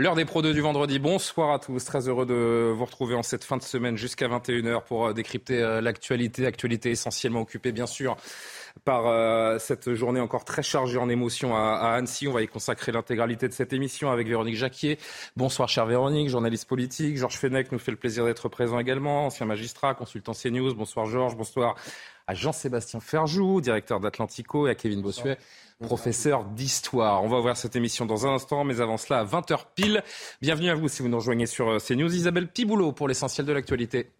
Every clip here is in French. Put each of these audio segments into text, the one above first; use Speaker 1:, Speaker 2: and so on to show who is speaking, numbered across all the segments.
Speaker 1: L'heure des Pro 2 du vendredi. Bonsoir à tous. Très heureux de vous retrouver en cette fin de semaine jusqu'à 21h pour euh, décrypter euh, l'actualité. Actualité essentiellement occupée, bien sûr, par euh, cette journée encore très chargée en émotions à, à Annecy. On va y consacrer l'intégralité de cette émission avec Véronique Jacquier. Bonsoir, chère Véronique, journaliste politique. Georges Fenech nous fait le plaisir d'être présent également, ancien magistrat, consultant CNews. Bonsoir, Georges. Bonsoir à Jean-Sébastien Ferjou, directeur d'Atlantico, et à Kevin Bossuet, professeur d'histoire. On va ouvrir cette émission dans un instant, mais avant cela, à 20h pile. Bienvenue à vous si vous nous rejoignez sur euh, CNews. Isabelle Piboulot pour l'essentiel de l'actualité.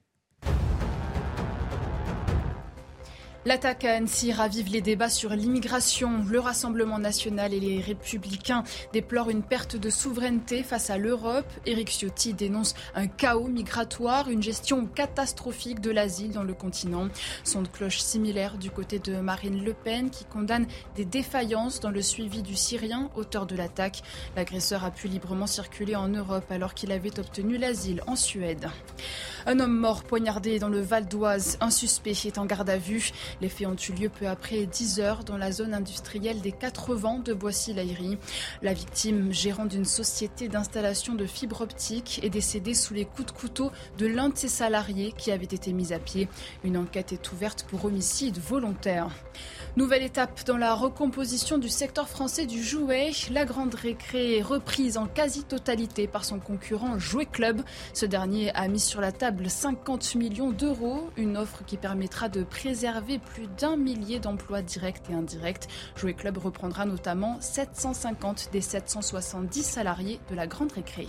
Speaker 2: L'attaque à Annecy ravive les débats sur l'immigration. Le Rassemblement national et les Républicains déplorent une perte de souveraineté face à l'Europe. Éric Ciotti dénonce un chaos migratoire, une gestion catastrophique de l'asile dans le continent. Son de cloche similaire du côté de Marine Le Pen qui condamne des défaillances dans le suivi du Syrien, auteur de l'attaque. L'agresseur a pu librement circuler en Europe alors qu'il avait obtenu l'asile en Suède. Un homme mort poignardé dans le Val d'Oise. Un suspect est en garde à vue. Les faits ont eu lieu peu après 10 heures dans la zone industrielle des Quatre Vents de Boissy-Laïry. La victime, gérant d'une société d'installation de fibres optiques, est décédée sous les coups de couteau de l'un de ses salariés qui avait été mis à pied. Une enquête est ouverte pour homicide volontaire. Nouvelle étape dans la recomposition du secteur français du jouet. La grande récré est reprise en quasi-totalité par son concurrent Jouet Club. Ce dernier a mis sur la table 50 millions d'euros, une offre qui permettra de préserver plus d'un millier d'emplois directs et indirects. Jouet Club reprendra notamment 750 des 770 salariés de la grande récré.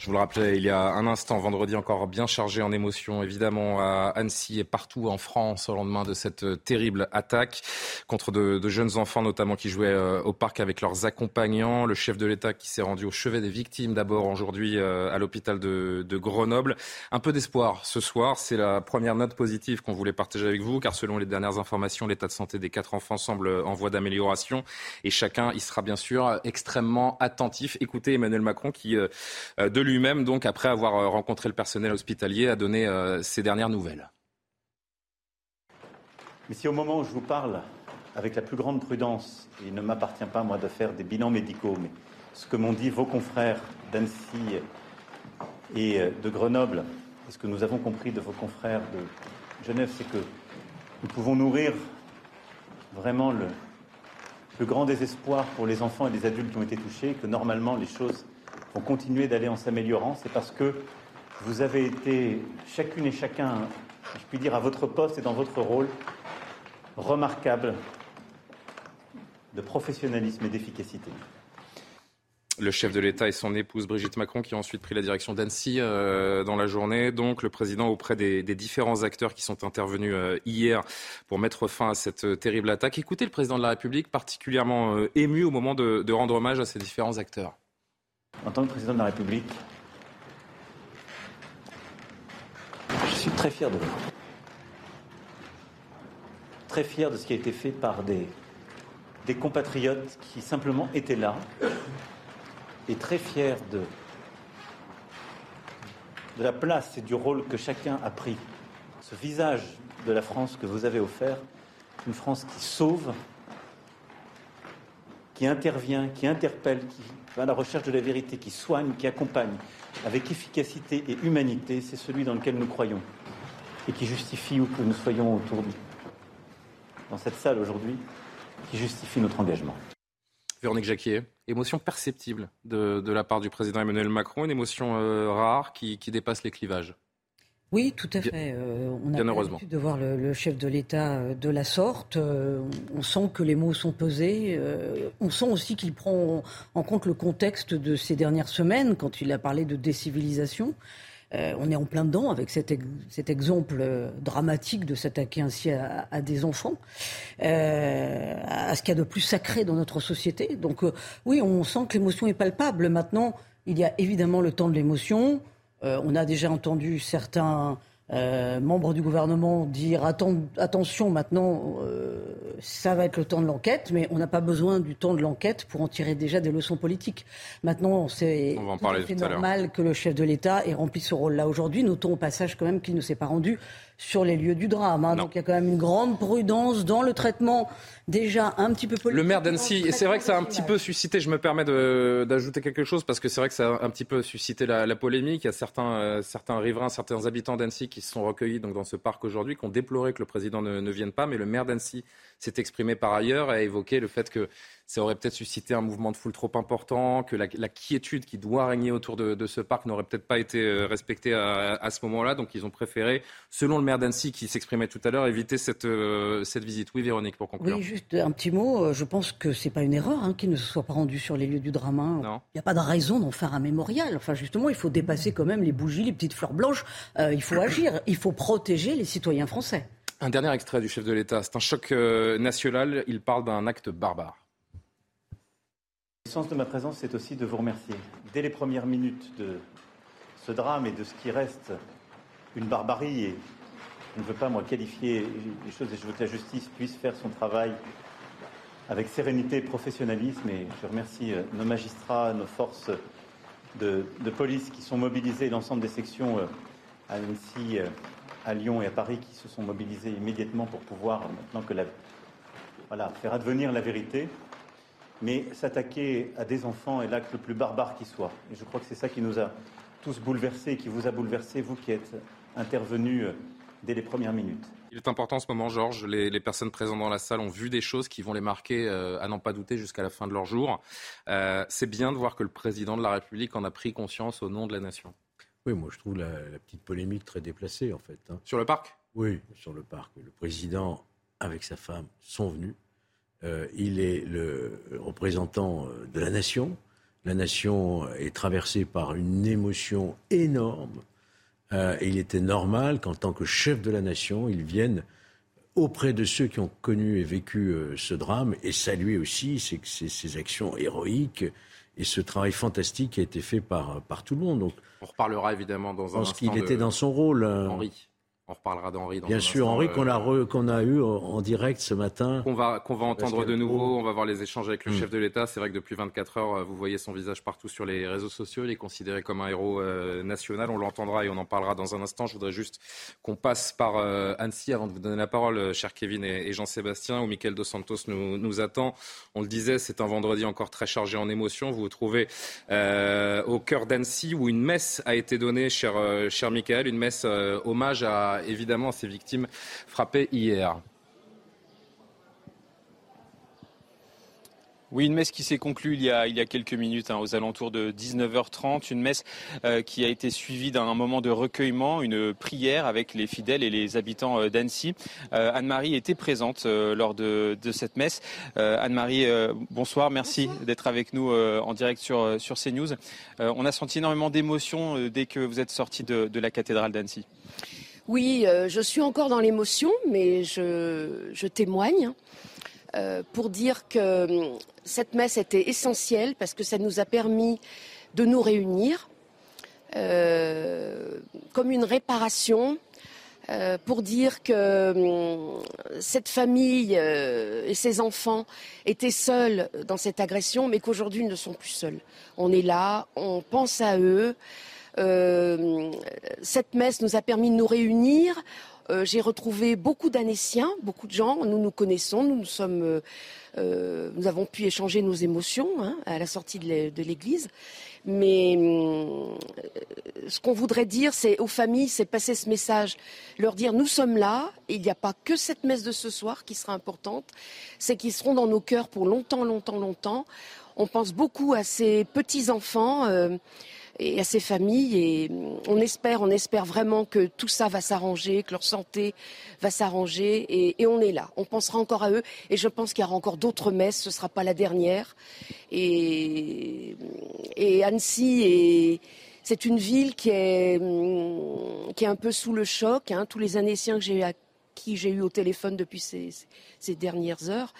Speaker 1: Je vous le rappelais il y a un instant, vendredi encore bien chargé en émotions, évidemment, à Annecy et partout en France au lendemain de cette terrible attaque contre de, jeunes enfants, notamment qui jouaient euh, au parc avec leurs accompagnants. Le chef de l'État qui s'est rendu au chevet des victimes d'abord aujourd'hui euh, à l'hôpital de, Grenoble. Un peu d'espoir ce soir, c'est la première note positive qu'on voulait partager avec vous, car selon les dernières informations, l'état de santé des quatre enfants semble en voie d'amélioration et chacun y sera bien sûr extrêmement attentif. Écoutez Emmanuel Macron qui, euh, de lui-même, donc, après avoir euh, rencontré le personnel hospitalier, a donné euh, ses dernières nouvelles.
Speaker 3: Mais si au moment où je vous parle, avec la plus grande prudence, il ne m'appartient pas, moi, de faire des bilans médicaux, mais ce que m'ont dit vos confrères d'Annecy et euh, de Grenoble, et ce que nous avons compris de vos confrères de Genève, c'est que nous pouvons nourrir vraiment le plus grand désespoir pour les enfants et les adultes qui ont été touchés, que normalement les choses vont continuer d'aller en s'améliorant, c'est parce que vous avez été chacune et chacun, je puis dire, à votre poste et dans votre rôle, remarquable de professionnalisme et d'efficacité.
Speaker 1: Le chef de l'État et son épouse Brigitte Macron qui ont ensuite pris la direction d'Annecy euh, dans la journée. Donc le président auprès des, différents acteurs qui sont intervenus euh, hier pour mettre fin à cette euh, terrible attaque. Écoutez le président de la République particulièrement ému au moment de rendre hommage à ces différents acteurs.
Speaker 3: En tant que président de la République, je suis très fier de vous. Très fier de ce qui a été fait par des, compatriotes qui simplement étaient là. Et très fier de, de la place et du rôle que chacun a pris. Ce visage de la France que vous avez offert, une France qui sauve, qui intervient, qui interpelle, qui va à la recherche de la vérité, qui soigne, qui accompagne avec efficacité et humanité, c'est celui dans lequel nous croyons et qui justifie où que nous soyons autour de dans cette salle aujourd'hui, qui justifie notre engagement.
Speaker 1: Véronique Jacquier, émotion perceptible de, de, la part du président Emmanuel Macron, une émotion euh, rare qui, qui, dépasse les clivages.
Speaker 4: Oui, tout à fait. Euh, on a l'habitude de voir le, le chef de l'État euh, de la sorte. Euh, on sent que les mots sont pesés. Euh, on sent aussi qu'il prend en compte le contexte de ces dernières semaines quand il a parlé de décivilisation. on est en plein dedans avec cet, exemple dramatique de s'attaquer ainsi à, à, des enfants, à ce qu'il y a de plus sacré dans notre société. Donc oui, on sent que l'émotion est palpable. Maintenant, il y a évidemment le temps de l'émotion. On a déjà entendu certains euh, membres du gouvernement dire attention maintenant, euh, ça va être le temps de l'enquête, mais on n'a pas besoin du temps de l'enquête pour en tirer déjà des leçons politiques. Maintenant, c'est normal que le chef de l'État ait rempli ce rôle-là aujourd'hui. Notons au passage quand même qu'il ne s'est pas rendu sur les lieux du drame. Hein. Donc il y a quand même une grande prudence dans le traitement déjà un petit peu politique.
Speaker 1: Le maire d'Annecy, et c'est vrai que ça a un petit peu suscité, je me permets d'ajouter quelque chose, parce que c'est vrai que ça a un petit peu suscité la, polémique. Il y a certains, euh, certains riverains, certains habitants d'Annecy qui se sont recueillis donc, dans ce parc aujourd'hui, qui ont déploré que le président ne, ne vienne pas, mais le maire d'Annecy s'est exprimé par ailleurs et a évoqué le fait que ça aurait peut-être suscité un mouvement de foule trop important, que la, quiétude qui doit régner autour de, ce parc n'aurait peut-être pas été euh, respectée à, ce moment-là. Donc ils ont préféré, selon le maire d'Annecy qui s'exprimait tout à l'heure, éviter cette, euh, cette visite. Oui, Véronique, pour conclure.
Speaker 4: Oui, juste un petit mot. Euh, je pense que c'est pas une erreur hein, qu'il ne se soit pas rendu sur les lieux du drame. Hein. Il n'y a pas de raison d'en faire un mémorial. Enfin, justement, il faut dépasser quand même les bougies, les petites fleurs blanches. il faut agir. Il faut protéger les citoyens français.
Speaker 1: Un dernier extrait du chef de l'État. C'est un choc national. Il parle d'un acte barbare.
Speaker 3: Le sens de ma présence, c'est aussi de vous remercier. Dès les premières minutes de ce drame et de ce qui reste une barbarie, et je ne veux pas, moi, qualifier les choses, et je veux que la justice puisse faire son travail avec sérénité et professionnalisme, et je remercie euh, nos magistrats, nos forces de, police qui sont mobilisées, l'ensemble des sections euh, à Annecy, euh, à Lyon et à Paris qui se sont mobilisées immédiatement pour pouvoir, maintenant que la, voilà, faire advenir la vérité. Mais s'attaquer à des enfants est l'acte le plus barbare qui soit. Et je crois que c'est ça qui nous a tous bouleversés, qui vous a bouleversés, vous qui êtes intervenus euh, dès les premières minutes.
Speaker 1: Il est important en ce moment, Georges. Les, personnes présentes dans la salle ont vu des choses qui vont les marquer, euh, à n'en pas douter, jusqu'à la fin de leur jour. Euh, c'est bien de voir que le président de la République en a pris conscience au nom de la nation.
Speaker 5: Oui, moi je trouve la, petite polémique très déplacée en fait. Hein.
Speaker 1: Sur le parc?
Speaker 5: Oui, sur le parc. Le président avec sa femme sont venus. Euh, il est le représentant euh, de la nation. La nation est traversée par une émotion énorme. Euh, et il était normal qu'en tant que chef de la nation, il vienne auprès de ceux qui ont connu et vécu ce drame et saluer aussi ces, actions héroïques et ce travail fantastique qui a été fait par, par tout le monde. Donc,
Speaker 1: On reparlera évidemment dans un instant.
Speaker 5: qu'il était dans son rôle.
Speaker 1: Henri. On reparlera d'Henri.
Speaker 5: Bien sûr, Henri qu'on a, euh, qu'on a eu en direct ce matin.
Speaker 1: Qu'on va, qu'on va entendre de nouveau. On va voir les échanges avec le hmm. chef de l'État. C'est vrai que depuis 24 heures, euh, vous voyez son visage partout sur les réseaux sociaux. Il est considéré comme un héros euh, national. On l'entendra et on en parlera dans un instant. Je voudrais juste qu'on passe par Annecy avant de vous donner la parole, cher Kevin et, Jean-Sébastien, où Michael Dos Santos nous, nous, attend. On le disait, c'est un vendredi encore très chargé en émotions. Vous vous trouvez au cœur d'Annecy où une messe a été donnée, cher, cher Michael, une messe hommage à évidemment ces victimes frappées hier.
Speaker 6: Oui, une messe qui s'est conclue il y a, il y a quelques minutes, hein, aux alentours de 19h30. Une messe euh, qui a été suivie d'un moment de recueillement, une prière avec les fidèles et les habitants euh, d'Annecy. Euh, Anne-Marie était présente lors de, de, cette messe. Anne-Marie, bonsoir, merci d'être avec nous en direct sur, sur CNews. on a senti énormément d'émotion dès que vous êtes sorti de, de la cathédrale d'Annecy.
Speaker 7: Oui, euh, je suis encore dans l'émotion, mais je, témoigne euh, pour dire que hum, cette messe était essentielle parce que ça nous a permis de nous réunir euh, comme une réparation pour dire que hum, cette famille et ses enfants étaient seuls dans cette agression, mais qu'aujourd'hui ils ne sont plus seuls. On est là, on pense à eux. Euh, cette messe nous a permis de nous réunir. Euh, j'ai retrouvé beaucoup d'Annéciens, beaucoup de gens. Nous nous connaissons, nous nous sommes, euh, nous avons pu échanger nos émotions hein, à la sortie de l'église. Mais ce qu'on voudrait dire, c'est aux familles, c'est passer ce message, leur dire nous sommes là. Il n'y a pas que cette messe de ce soir qui sera importante, c'est qu'ils seront dans nos cœurs pour longtemps, longtemps, longtemps. On pense beaucoup à ces petits enfants et à ces familles. Et on espère, on espère vraiment que tout ça va s'arranger, que leur santé va s'arranger. Et, on est là. On pensera encore à eux. Et je pense qu'il y aura encore d'autres messes. Ce ne sera pas la dernière. Et, et Annecy C'est une ville qui est, hum, qui est un peu sous le choc. Hein. Tous les Annéciens que j'ai qui j'ai eu au téléphone depuis ces dernières heures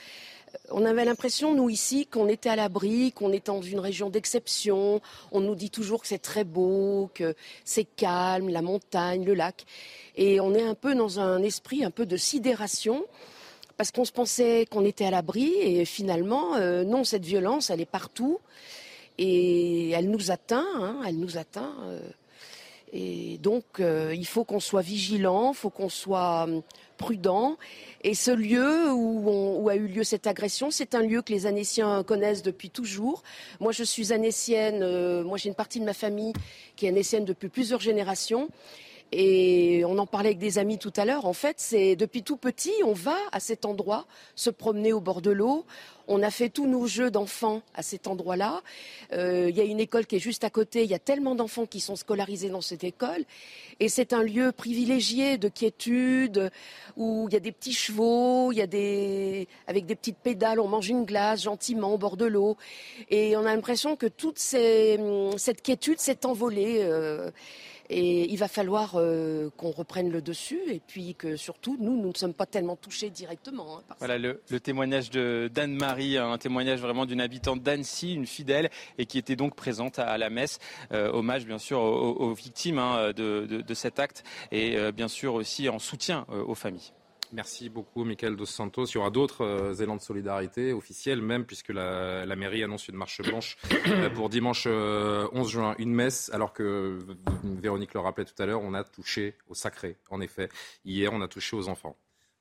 Speaker 7: on avait l'impression, nous ici, qu'on était à l'abri, qu'on était dans une région d'exception. On nous dit toujours que c'est très beau, que c'est calme, la montagne, le lac. Et on est un peu dans un esprit un peu de sidération parce qu'on se pensait qu'on était à l'abri et finalement, euh, non, cette violence, elle est partout et elle nous atteint, hein, elle nous atteint. Euh. et donc, euh, il faut qu'on soit vigilant, il faut qu'on soit hum, prudent. Et ce lieu où, a eu lieu cette agression, c'est un lieu que les Anéciens connaissent depuis toujours. Moi, je suis anécienne. Euh, moi, j'ai une partie de ma famille qui est anécienne depuis plusieurs générations. Et on en parlait avec des amis tout à l'heure. En fait, c'est depuis tout petit, on va à cet endroit se promener au bord de l'eau. On a fait tous nos jeux d'enfants à cet endroit-là. Euh, il y a une école qui est juste à côté. Il y a tellement d'enfants qui sont scolarisés dans cette école. Et c'est un lieu privilégié de quiétude où il y a des petits chevaux, il y a des, avec des petites pédales, on mange une glace gentiment au bord de l'eau. Et on a l'impression que toute cette quiétude s'est envolée. Euh, et il va falloir euh, qu'on reprenne le dessus et puis que surtout, nous, ne sommes pas tellement touchés directement.
Speaker 6: Hein, voilà le, témoignage de d'Anne-Marie, un témoignage vraiment d'une habitante d'Annecy, une fidèle, et qui était donc présente à, la messe. Euh, hommage bien sûr aux, victimes hein, de, cet acte et euh, bien sûr aussi en soutien aux familles.
Speaker 1: Merci beaucoup, Michael Dos Santos. Il y aura d'autres euh, élans de solidarité officiels, même, puisque la, mairie annonce une marche blanche euh, pour dimanche 11 euh, juin, une messe, alors que Véronique le rappelait tout à l'heure, on a touché au sacré, en effet. Hier, on a touché aux enfants.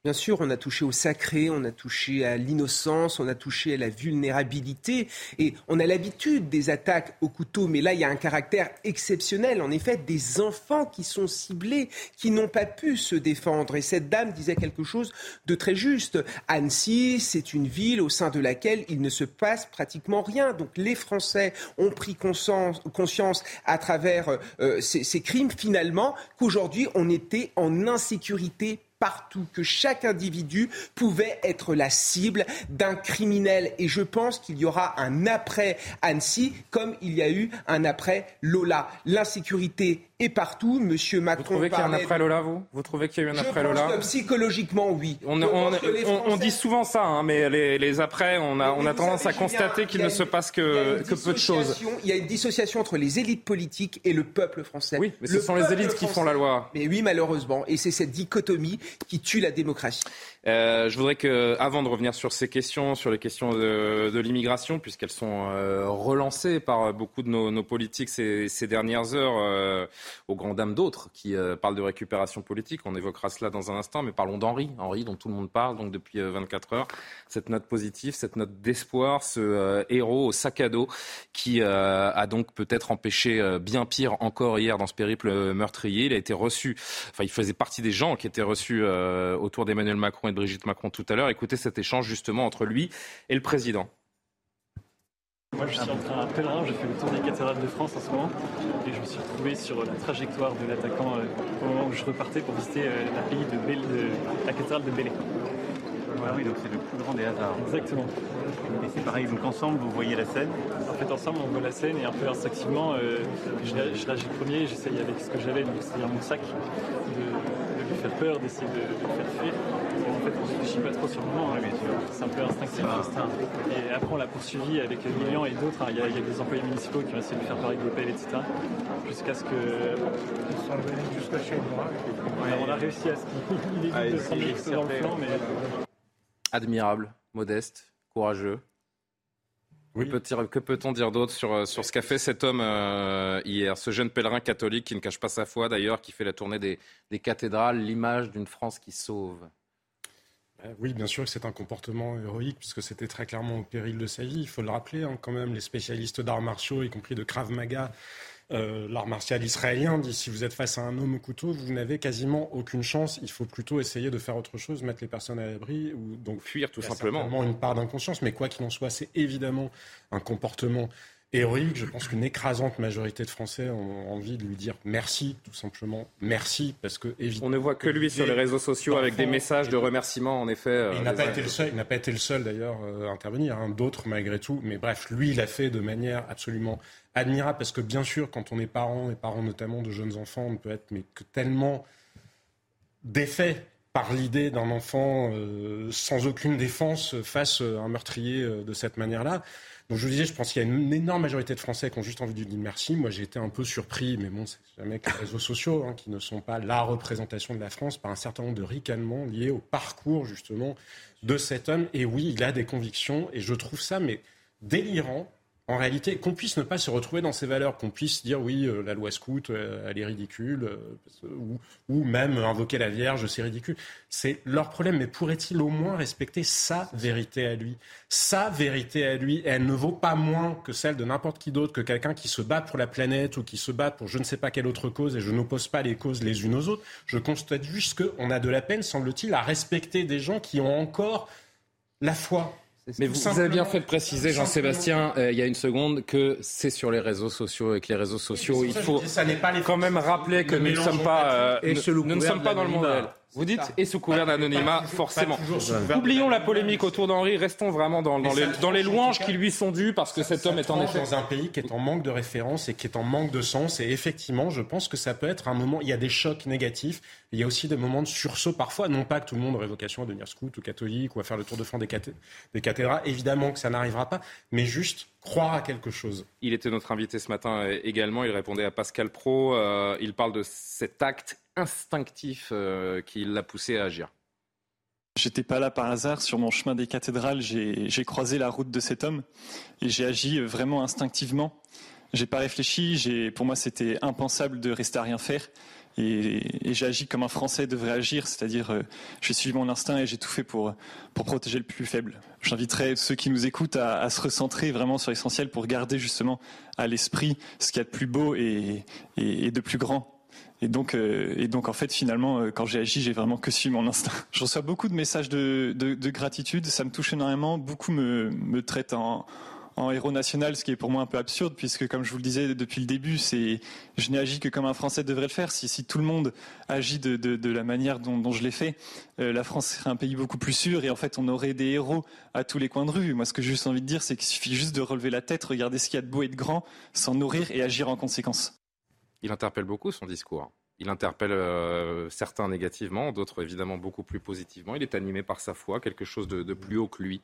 Speaker 8: Bien sûr, on a touché au sacré, on a touché à l'innocence, on a touché à la vulnérabilité et on a l'habitude des attaques au couteau, mais là il y a un caractère exceptionnel, en effet, des enfants qui sont ciblés, qui n'ont pas pu se défendre. Et cette dame disait quelque chose de très juste. Annecy, c'est une ville au sein de laquelle il ne se passe pratiquement rien. Donc les Français ont pris conscience, à travers euh, ces crimes finalement qu'aujourd'hui on était en insécurité partout, que chaque individu pouvait être la cible d'un criminel. Et je pense qu'il y aura un après Annecy, comme il y a eu un après Lola. L'insécurité est partout. Monsieur Macron.
Speaker 1: Vous trouvez qu'il y a un après Lola, vous Vous trouvez qu'il y a eu un après Lola
Speaker 8: que Psychologiquement, oui.
Speaker 1: On, on, dit souvent ça, hein, mais les, après, on a, on a tendance à constater qu'il ne se passe que, que peu de choses.
Speaker 8: Il y a une dissociation entre les élites politiques et le peuple français.
Speaker 1: Oui, mais ce sont les élites qui font la loi.
Speaker 8: Mais oui, malheureusement. Et c'est cette dichotomie qui tue la démocratie.
Speaker 1: Euh, je voudrais que, avant de revenir sur ces questions, sur les questions de, l'immigration, puisqu'elles sont euh, relancées par beaucoup de nos, politiques ces, dernières heures, euh, aux grandes dames d'autres qui euh, parlent de récupération politique. On évoquera cela dans un instant, mais parlons d'Henri, Henri dont tout le monde parle donc depuis 24 heures. Cette note positive, cette note d'espoir, ce héros au sac à dos qui a donc peut-être empêché bien pire encore hier dans ce périple meurtrier. Il a été reçu, enfin il faisait partie des gens qui étaient reçus autour d'Emmanuel Macron et de Brigitte Macron tout à l'heure. Écoutez cet échange justement entre lui et le président.
Speaker 9: Moi, je suis en train un pèlerin, j'ai fait le tour des cathédrales de France en ce moment, et je me suis retrouvé sur la trajectoire de l'attaquant euh, au moment où je repartais pour visiter euh, la, pays de, la cathédrale de Bélé.
Speaker 3: Ah oui, donc c'est le plus grand des hasards.
Speaker 9: Exactement.
Speaker 3: Et c'est pareil, donc ensemble, vous voyez la scène
Speaker 9: En fait, ensemble, on voit la scène et un peu instinctivement, euh, je, je réagis premier, j'essaye avec ce que j'avais, c'est-à-dire mon sac, de, lui faire peur, d'essayer de, de le faire fuir fait, on ne réfléchit pas trop sur le moment. Hein, c'est un peu instinctif. Et après, on l'a poursuivi avec Lilian et d'autres. Hein. Il y, a des employés municipaux qui ont essayé de faire pareil avec des pelles, etc. Jusqu'à ce que.
Speaker 10: Ils sont venus jusqu'à chez moi.
Speaker 9: On a réussi à ce qu'il évite ah, de prendre dans le flanc. Mais...
Speaker 1: Admirable, modeste, courageux. Que peut-on dire d'autre sur, euh, sur ce qu'a fait cet homme euh, hier, ce jeune pèlerin catholique qui ne cache pas sa foi d'ailleurs, qui fait la tournée des, des cathédrales, l'image d'une France qui sauve?
Speaker 10: Oui, bien sûr que c'est un comportement héroïque puisque c'était très clairement au péril de sa vie. Il faut le rappeler, hein, quand même, les spécialistes d'arts martiaux, y compris de Krav Maga, euh, l'art martial israélien, dit si vous êtes face à un homme au couteau, vous n'avez quasiment aucune chance. Il faut plutôt essayer de faire autre chose, mettre les personnes à l'abri ou donc
Speaker 1: fuir tout simplement.
Speaker 10: Une part d'inconscience, mais quoi qu'il en soit, c'est évidemment un comportement héroïque. Je pense qu'une écrasante majorité de Français ont envie de lui dire merci, tout simplement merci, parce que évidemment.
Speaker 1: On ne voit que lui sur les réseaux sociaux avec des messages de remerciements, en effet. Euh,
Speaker 10: il n'a pas, été le seul, il n'a pas été le seul d'ailleurs euh, à intervenir, hein, d'autres malgré tout. Mais bref, lui, il l'a fait de manière absolument admirable, parce que bien sûr, quand on est parent, et parents notamment de jeunes enfants, on peut être mais que tellement défait par l'idée d'un enfant euh, sans aucune défense face à un meurtrier de cette manière-là. Donc je vous disais, je pense qu'il y a une énorme majorité de Français qui ont juste envie de dire merci. Moi, j'ai été un peu surpris, mais bon, c'est jamais que les réseaux sociaux hein, qui ne sont pas la représentation de la France par un certain nombre de ricanements liés au parcours justement de cet homme. Et oui, il a des convictions, et je trouve ça mais délirant en réalité, qu'on puisse ne pas se retrouver dans ces valeurs, qu'on puisse dire oui, euh, la loi scout, euh, elle est ridicule, euh, ou, même invoquer la Vierge, c'est ridicule. C'est leur problème, mais pourrait-il au moins respecter sa vérité à lui? Sa vérité à lui, elle ne vaut pas moins que celle de n'importe qui d'autre, que quelqu'un qui se bat pour la planète ou qui se bat pour je ne sais pas quelle autre cause, et je n'oppose pas les causes les unes aux autres. Je constate juste qu'on a de la peine, semble-t-il, à respecter des gens qui ont encore la foi
Speaker 1: mais vous, avez bien fait de préciser, Jean-Sébastien, euh, il y a une seconde, que c'est sur les réseaux sociaux et que les réseaux sociaux, il faut quand même rappeler que nous ne sommes pas, euh, nous, ne sommes pas dans le monde réel. Vous dites, et sous couvert d'anonymat, forcément. Oublions la polémique autour d'Henri, restons vraiment dans, les, dans les louanges qui lui sont dues, parce que cet homme est en effet...
Speaker 10: Dans un pays qui est en manque de référence et qui est en manque de sens, et effectivement, je pense que ça peut être un moment, il y a des chocs négatifs, il y a aussi des moments de sursaut parfois, non pas que tout le monde aurait vocation à devenir scout ou catholique ou à faire le tour de France des, des cathédrales, évidemment que ça n'arrivera pas, mais juste croire à quelque chose.
Speaker 1: Il était notre invité ce matin euh, également, il répondait à Pascal Pro, euh, il parle de cet acte instinctif euh, qui l'a poussé à agir.
Speaker 9: J'étais pas là par hasard. Sur mon chemin des cathédrales, j'ai croisé la route de cet homme et j'ai agi vraiment instinctivement. J'ai pas réfléchi. Pour moi, c'était impensable de rester à rien faire. Et, j'ai agi comme un Français devrait agir, c'est-à-dire euh, j'ai suivi mon instinct et j'ai tout fait pour, protéger le plus faible. J'inviterai ceux qui nous écoutent à, se recentrer vraiment sur l'essentiel pour garder justement à l'esprit ce qu'il y a de plus beau et de plus grand et donc, euh, et donc en fait, finalement, euh, quand j'ai agi, j'ai vraiment que suivi mon instinct. Je reçois beaucoup de messages de, de, de gratitude, ça me touche énormément. Beaucoup me, me traitent en, en héros national, ce qui est pour moi un peu absurde, puisque comme je vous le disais depuis le début, c'est je n'ai agi que comme un Français devrait le faire. Si, si tout le monde agit de, de, la manière dont, dont je l'ai fait, euh, la France serait un pays beaucoup plus sûr et en fait on aurait des héros à tous les coins de rue. Moi, ce que j'ai juste envie de dire, c'est qu'il suffit juste de relever la tête, regarder ce qu'il y a de beau et de grand, s'en nourrir et agir en conséquence.
Speaker 1: Il interpelle beaucoup son discours. Il interpelle euh, certains négativement, d'autres évidemment beaucoup plus positivement. Il est animé par sa foi, quelque chose de, plus haut que lui.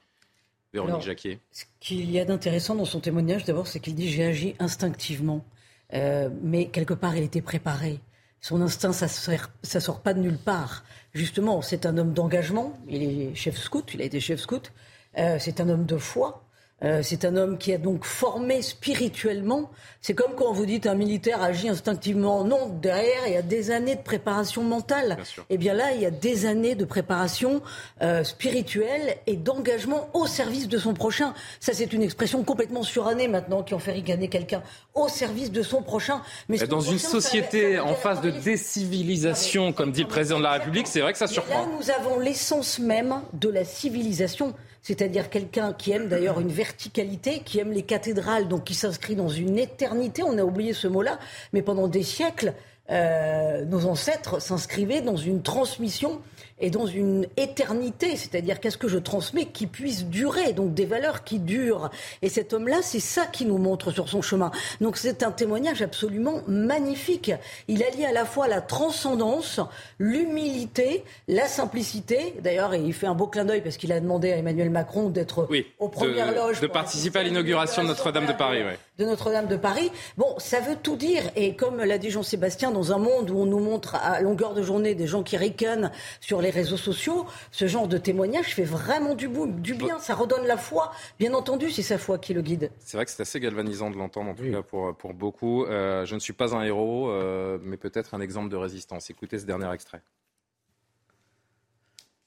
Speaker 1: Véronique Jacquier.
Speaker 4: Ce qu'il y a d'intéressant dans son témoignage, d'abord, c'est qu'il dit j'ai agi instinctivement. Euh, mais quelque part, il était préparé. Son instinct, ça ne sort pas de nulle part. Justement, c'est un homme d'engagement. Il est chef scout, il a été chef scout. Euh, c'est un homme de foi. Euh, c'est un homme qui a donc formé spirituellement. C'est comme quand vous dites un militaire agit instinctivement. Non, derrière, il y a des années de préparation mentale. Et eh bien là, il y a des années de préparation euh, spirituelle et d'engagement au service de son prochain. Ça, c'est une expression complètement surannée maintenant qui en fait ricaner quelqu'un. Au service de son prochain.
Speaker 1: Mais dans une société en phase de décivilisation, comme dit le président de la République, c'est vrai que ça surprend.
Speaker 4: là, nous avons l'essence même de la civilisation c'est-à-dire quelqu'un qui aime d'ailleurs une verticalité, qui aime les cathédrales, donc qui s'inscrit dans une éternité. On a oublié ce mot-là, mais pendant des siècles, euh, nos ancêtres s'inscrivaient dans une transmission et dans une éternité, c'est-à-dire qu'est-ce que je transmets qui puisse durer, donc des valeurs qui durent. Et cet homme-là, c'est ça qui nous montre sur son chemin. Donc c'est un témoignage absolument magnifique. Il allie à la fois la transcendance, l'humilité, la simplicité. D'ailleurs, il fait un beau clin d'œil parce qu'il a demandé à Emmanuel Macron d'être oui, aux premières
Speaker 1: de,
Speaker 4: loges.
Speaker 1: De participer à l'inauguration de Notre-Dame de Paris. Oui.
Speaker 4: De Notre-Dame de Paris. Bon, ça veut tout dire. Et comme l'a dit Jean-Sébastien, dans un monde où on nous montre à longueur de journée des gens qui ricanent sur les réseaux sociaux, ce genre de témoignage fait vraiment du, du bien. Ça redonne la foi. Bien entendu, c'est sa foi qui le guide.
Speaker 1: C'est vrai que c'est assez galvanisant de l'entendre, en tout cas pour, pour beaucoup. Euh, je ne suis pas un héros, euh, mais peut-être un exemple de résistance. Écoutez ce dernier extrait.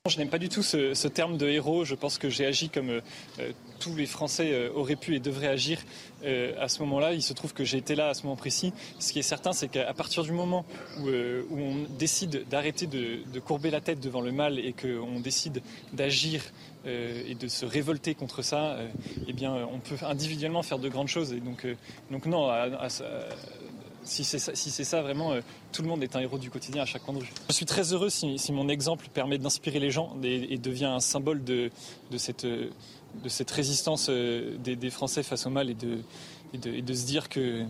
Speaker 9: Je n'aime pas du tout ce, terme de héros. Je pense que j'ai agi comme euh, euh, tous les Français euh, auraient pu et devraient agir à ce moment-là. Il se trouve que j'ai été là à ce moment précis. Ce qui est certain, c'est qu'à partir du moment où, on décide d'arrêter de, courber la tête devant le mal et qu'on décide d'agir et de se révolter contre ça, eh bien, on peut individuellement faire de grandes choses. Donc, non, si c'est ça, si ça, vraiment, euh, tout le monde est un héros du quotidien à chaque coin de rue. Je suis très heureux si, mon exemple permet d'inspirer les gens et, devient un symbole de, de, cette, de cette résistance euh, des, Français face au mal et de, de, se dire que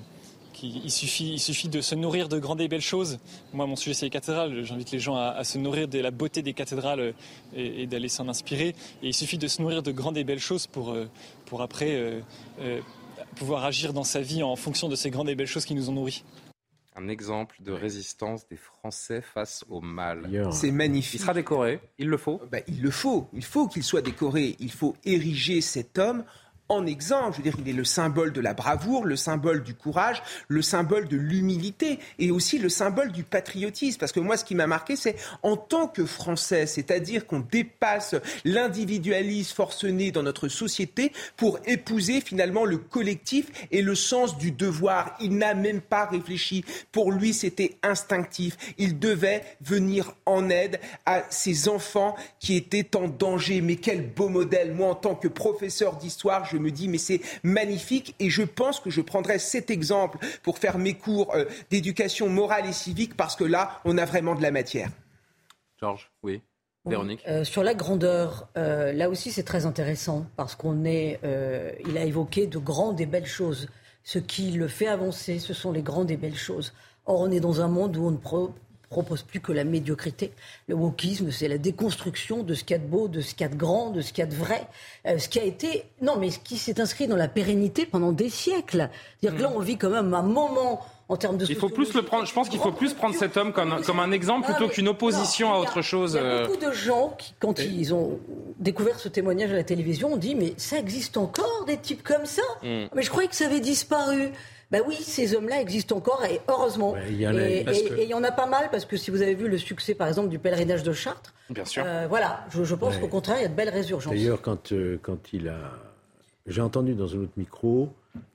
Speaker 9: qu'il suffit, il suffit de se nourrir de grandes et belles choses. Moi, mon sujet, c'est les cathédrales. J'invite les gens à, se nourrir de la beauté des cathédrales euh, et, d'aller s'en inspirer. Et il suffit de se nourrir de grandes et belles choses pour, pour après pouvoir agir dans sa vie en fonction de ces grandes et belles choses qui nous ont nourris.
Speaker 1: Un exemple de résistance des Français face au mal.
Speaker 8: C'est magnifique.
Speaker 1: Il sera décoré, il le faut.
Speaker 8: Bah, il le faut, il faut qu'il soit décoré. Il faut ériger cet homme en exemple. Je veux dire, il est le symbole de la bravoure, le symbole du courage, le symbole de l'humilité et aussi le symbole du patriotisme. Parce que moi, ce qui m'a marqué, c'est en tant que Français, c'est-à-dire qu'on dépasse l'individualisme forcené dans notre société pour épouser finalement le collectif et le sens du devoir. Il n'a même pas réfléchi. Pour lui, c'était instinctif. Il devait venir en aide à ces enfants qui étaient en danger. Mais quel beau modèle. Moi, en tant que professeur d'histoire, je me dis mais c'est magnifique et je pense que je prendrai cet exemple pour faire mes cours euh, d'éducation morale et civique parce que là, on a vraiment de la matière.
Speaker 1: Georges, oui. Véronique.
Speaker 4: Euh, sur la grandeur, euh, là aussi c'est très intéressant parce qu'on est, il a évoqué de grandes et belles choses. Ce qui le fait avancer, ce sont les grandes et belles choses. Or, on est dans un monde où on ne propose plus que la médiocrité. Le wokisme, c'est la déconstruction de ce qu'il y a de beau, de ce qu'il y a de grand, de ce qu'il y a de vrai, euh, ce qui a été, non, mais ce qui s'est inscrit dans la pérennité pendant des siècles. C'est-à-dire que là, on vit quand même un moment en termes de.
Speaker 1: Il faut plus le prendre. Je pense qu'il faut plus prendre cet homme comme, comme un exemple plutôt ah, qu'une opposition à autre chose.
Speaker 4: Il y a euh. beaucoup de gens qui, quand ils ont découvert ce témoignage à la télévision, ont dit mais ça existe encore des types comme ça? Hmm. Mais je croyais que ça avait disparu. Ben oui, ces hommes-là existent encore et heureusement. et il y en a pas mal parce que si vous avez vu le succès, par exemple, du pèlerinage de Chartres,
Speaker 1: Bien sûr.
Speaker 4: Euh, voilà, je, pense qu'au contraire, il y a de belles résurgences.
Speaker 5: D'ailleurs, quand, euh, quand il a. J'ai entendu dans un autre micro,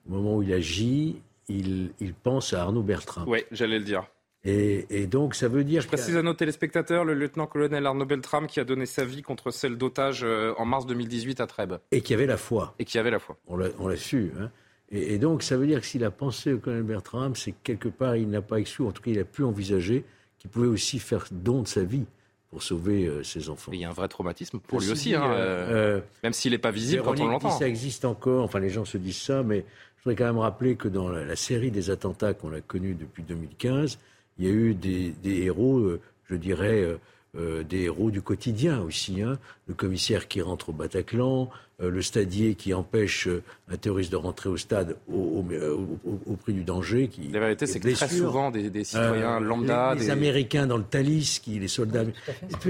Speaker 5: au moment où il agit, il, il pense à Arnaud Bertrand.
Speaker 1: Oui, j'allais le dire.
Speaker 5: Et, donc, ça veut dire.
Speaker 1: Je précise à nos téléspectateurs le lieutenant-colonel Arnaud Beltrame qui a donné sa vie contre celle d'otage euh, en mars 2018 à Trèbes.
Speaker 5: Et qui avait la foi.
Speaker 1: Et qui avait la foi.
Speaker 5: On l'a su. Hein. Et, donc, ça veut dire que s'il a pensé au colonel Bertram, c'est que quelque part, il n'a pas exclu, en tout cas, il a pu envisager qu'il pouvait aussi faire don de sa vie pour sauver euh, ses enfants.
Speaker 1: il y a un vrai traumatisme pour lui aussi, hein, euh, euh, même s'il n'est pas visible quand on l'entend.
Speaker 5: Ça existe encore, enfin les gens se disent ça, mais je voudrais quand même rappeler que dans la, série des attentats qu'on a connus depuis 2015, il y a eu des, des héros, je dirais, euh, des héros du quotidien aussi. Hein. Le commissaire qui rentre au Bataclan, euh, le stadier qui empêche euh, un terroriste de rentrer au stade au, prix du danger. Qui,
Speaker 1: La vérité, c'est que très souvent des, citoyens lambda.
Speaker 5: Les, Américains dans le Thalys, qui, les soldats.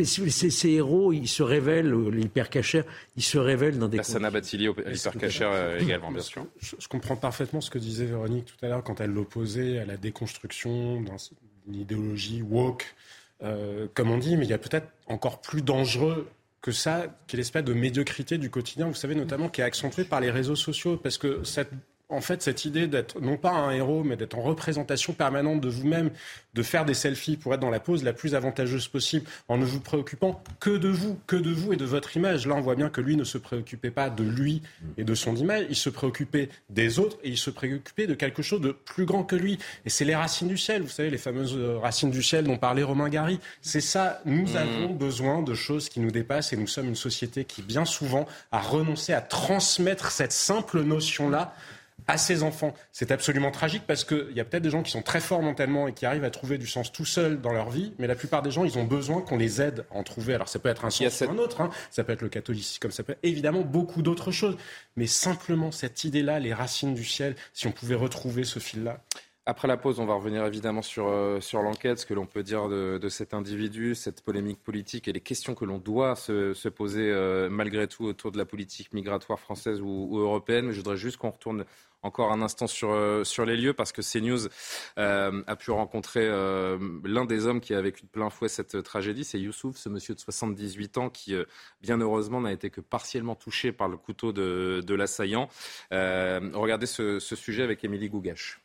Speaker 5: ces, ces, héros, ils se révèlent, l'hypercachère, ils se révélent dans des.
Speaker 1: Sana Batili, l'hypercachère également, bien sûr.
Speaker 10: Je, comprends parfaitement ce que disait Véronique tout à l'heure quand elle l'opposait à la déconstruction d'une idéologie woke euh, comme on dit, mais il y a peut-être encore plus dangereux que ça, qui est l'espèce de médiocrité du quotidien, vous savez, notamment qui est accentuée par les réseaux sociaux, parce que cette en fait, cette idée d'être non pas un héros, mais d'être en représentation permanente de vous-même, de faire des selfies pour être dans la pose la plus avantageuse possible, en ne vous préoccupant que de vous, que de vous et de votre image. Là, on voit bien que lui ne se préoccupait pas de lui et de son image, il se préoccupait des autres et il se préoccupait de quelque chose de plus grand que lui. Et c'est les racines du ciel, vous savez, les fameuses racines du ciel dont parlait Romain Gary. C'est ça, nous mmh. avons besoin de choses qui nous dépassent et nous sommes une société qui, bien souvent, a renoncé à transmettre cette simple notion-là à ses enfants. C'est absolument tragique parce qu'il y a peut-être des gens qui sont très forts mentalement et qui arrivent à trouver du sens tout seuls dans leur vie, mais la plupart des gens, ils ont besoin qu'on les aide à en trouver. Alors ça peut être un sens ou un autre, hein. ça peut être le catholicisme, comme ça peut être évidemment beaucoup d'autres choses, mais simplement cette idée-là, les racines du ciel, si on pouvait retrouver ce fil-là.
Speaker 1: Après la pause, on va revenir évidemment sur, euh, sur l'enquête, ce que l'on peut dire de, de, cet individu, cette polémique politique et les questions que l'on doit se, se poser euh, malgré tout autour de la politique migratoire française ou, ou européenne. Mais je voudrais juste qu'on retourne encore un instant sur, euh, sur les lieux parce que CNews euh, a pu rencontrer euh, l'un des hommes qui a vécu de plein fouet cette tragédie. C'est Youssouf, ce monsieur de 78 ans qui, bien heureusement, n'a été que partiellement touché par le couteau de, de l'assaillant. regardez ce, ce sujet avec Émilie Gougache.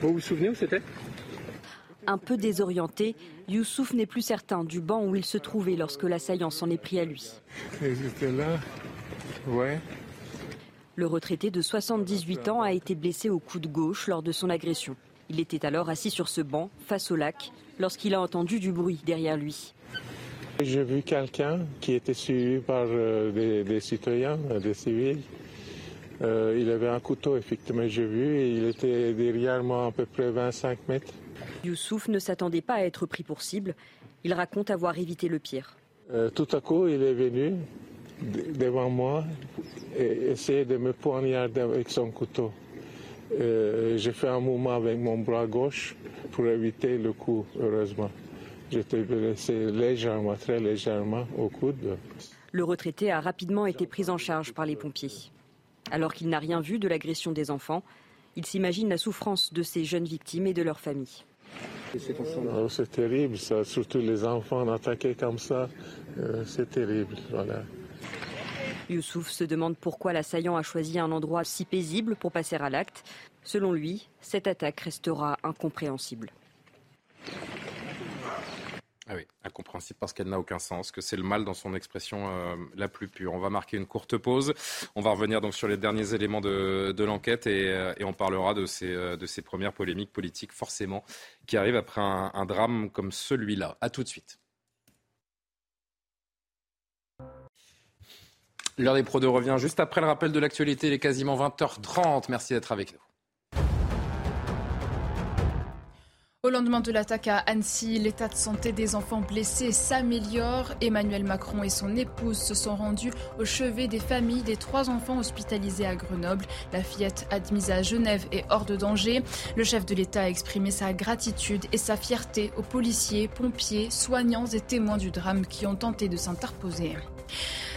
Speaker 11: Vous vous souvenez où c'était?
Speaker 12: Un peu désorienté, Youssouf n'est plus certain du banc où il se trouvait lorsque l'assaillant s'en est pris à lui.
Speaker 11: J'étais là, ouais.
Speaker 12: Le retraité de 78 ans a été blessé au coude gauche lors de son agression. Il était alors assis sur ce banc, face au lac, lorsqu'il a entendu du bruit derrière lui.
Speaker 11: J'ai vu quelqu'un qui était suivi par euh, des, des, citoyens, des civils. Euh, il avait un couteau, effectivement, j'ai vu, et il était derrière moi à peu près 25 mètres.
Speaker 12: Youssouf ne s'attendait pas à être pris pour cible. Il raconte avoir évité le pire.
Speaker 11: Euh, tout à coup, il est venu devant moi et essayé de me poignarder avec son couteau. Euh, j'ai fait un mouvement avec mon bras gauche pour éviter le coup, heureusement. J'étais blessé légèrement, très légèrement au coude.
Speaker 12: Le retraité a rapidement été pris en charge par les pompiers. Alors qu'il n'a rien vu de l'agression des enfants, il s'imagine la souffrance de ces jeunes victimes et de leurs familles.
Speaker 11: Oh, c'est terrible, ça. surtout les enfants attaqués comme ça. Euh, c'est terrible. Voilà.
Speaker 12: Youssouf se demande pourquoi l'assaillant a choisi un endroit si paisible pour passer à l'acte. Selon lui, cette attaque restera incompréhensible.
Speaker 1: Ah oui, incompréhensible parce qu'elle n'a aucun sens, que c'est le mal dans son expression euh, la plus pure. On va marquer une courte pause. On va revenir donc sur les derniers éléments de, de l'enquête et, euh, et, on parlera de ces, euh, de ces premières polémiques politiques, forcément, qui arrivent après un, un drame comme celui-là. A tout de suite. L'heure des Pro 2 revient juste après le rappel de l'actualité. Il est quasiment 20h30. Merci d'être avec nous.
Speaker 2: Au lendemain de l'attaque à Annecy, l'état de santé des enfants blessés s'améliore. Emmanuel Macron et son épouse se sont rendus au chevet des familles des trois enfants hospitalisés à Grenoble. La fillette admise à Genève est hors de danger. Le chef de l'État a exprimé sa gratitude et sa fierté aux policiers, pompiers, soignants et témoins du drame qui ont tenté de s'interposer.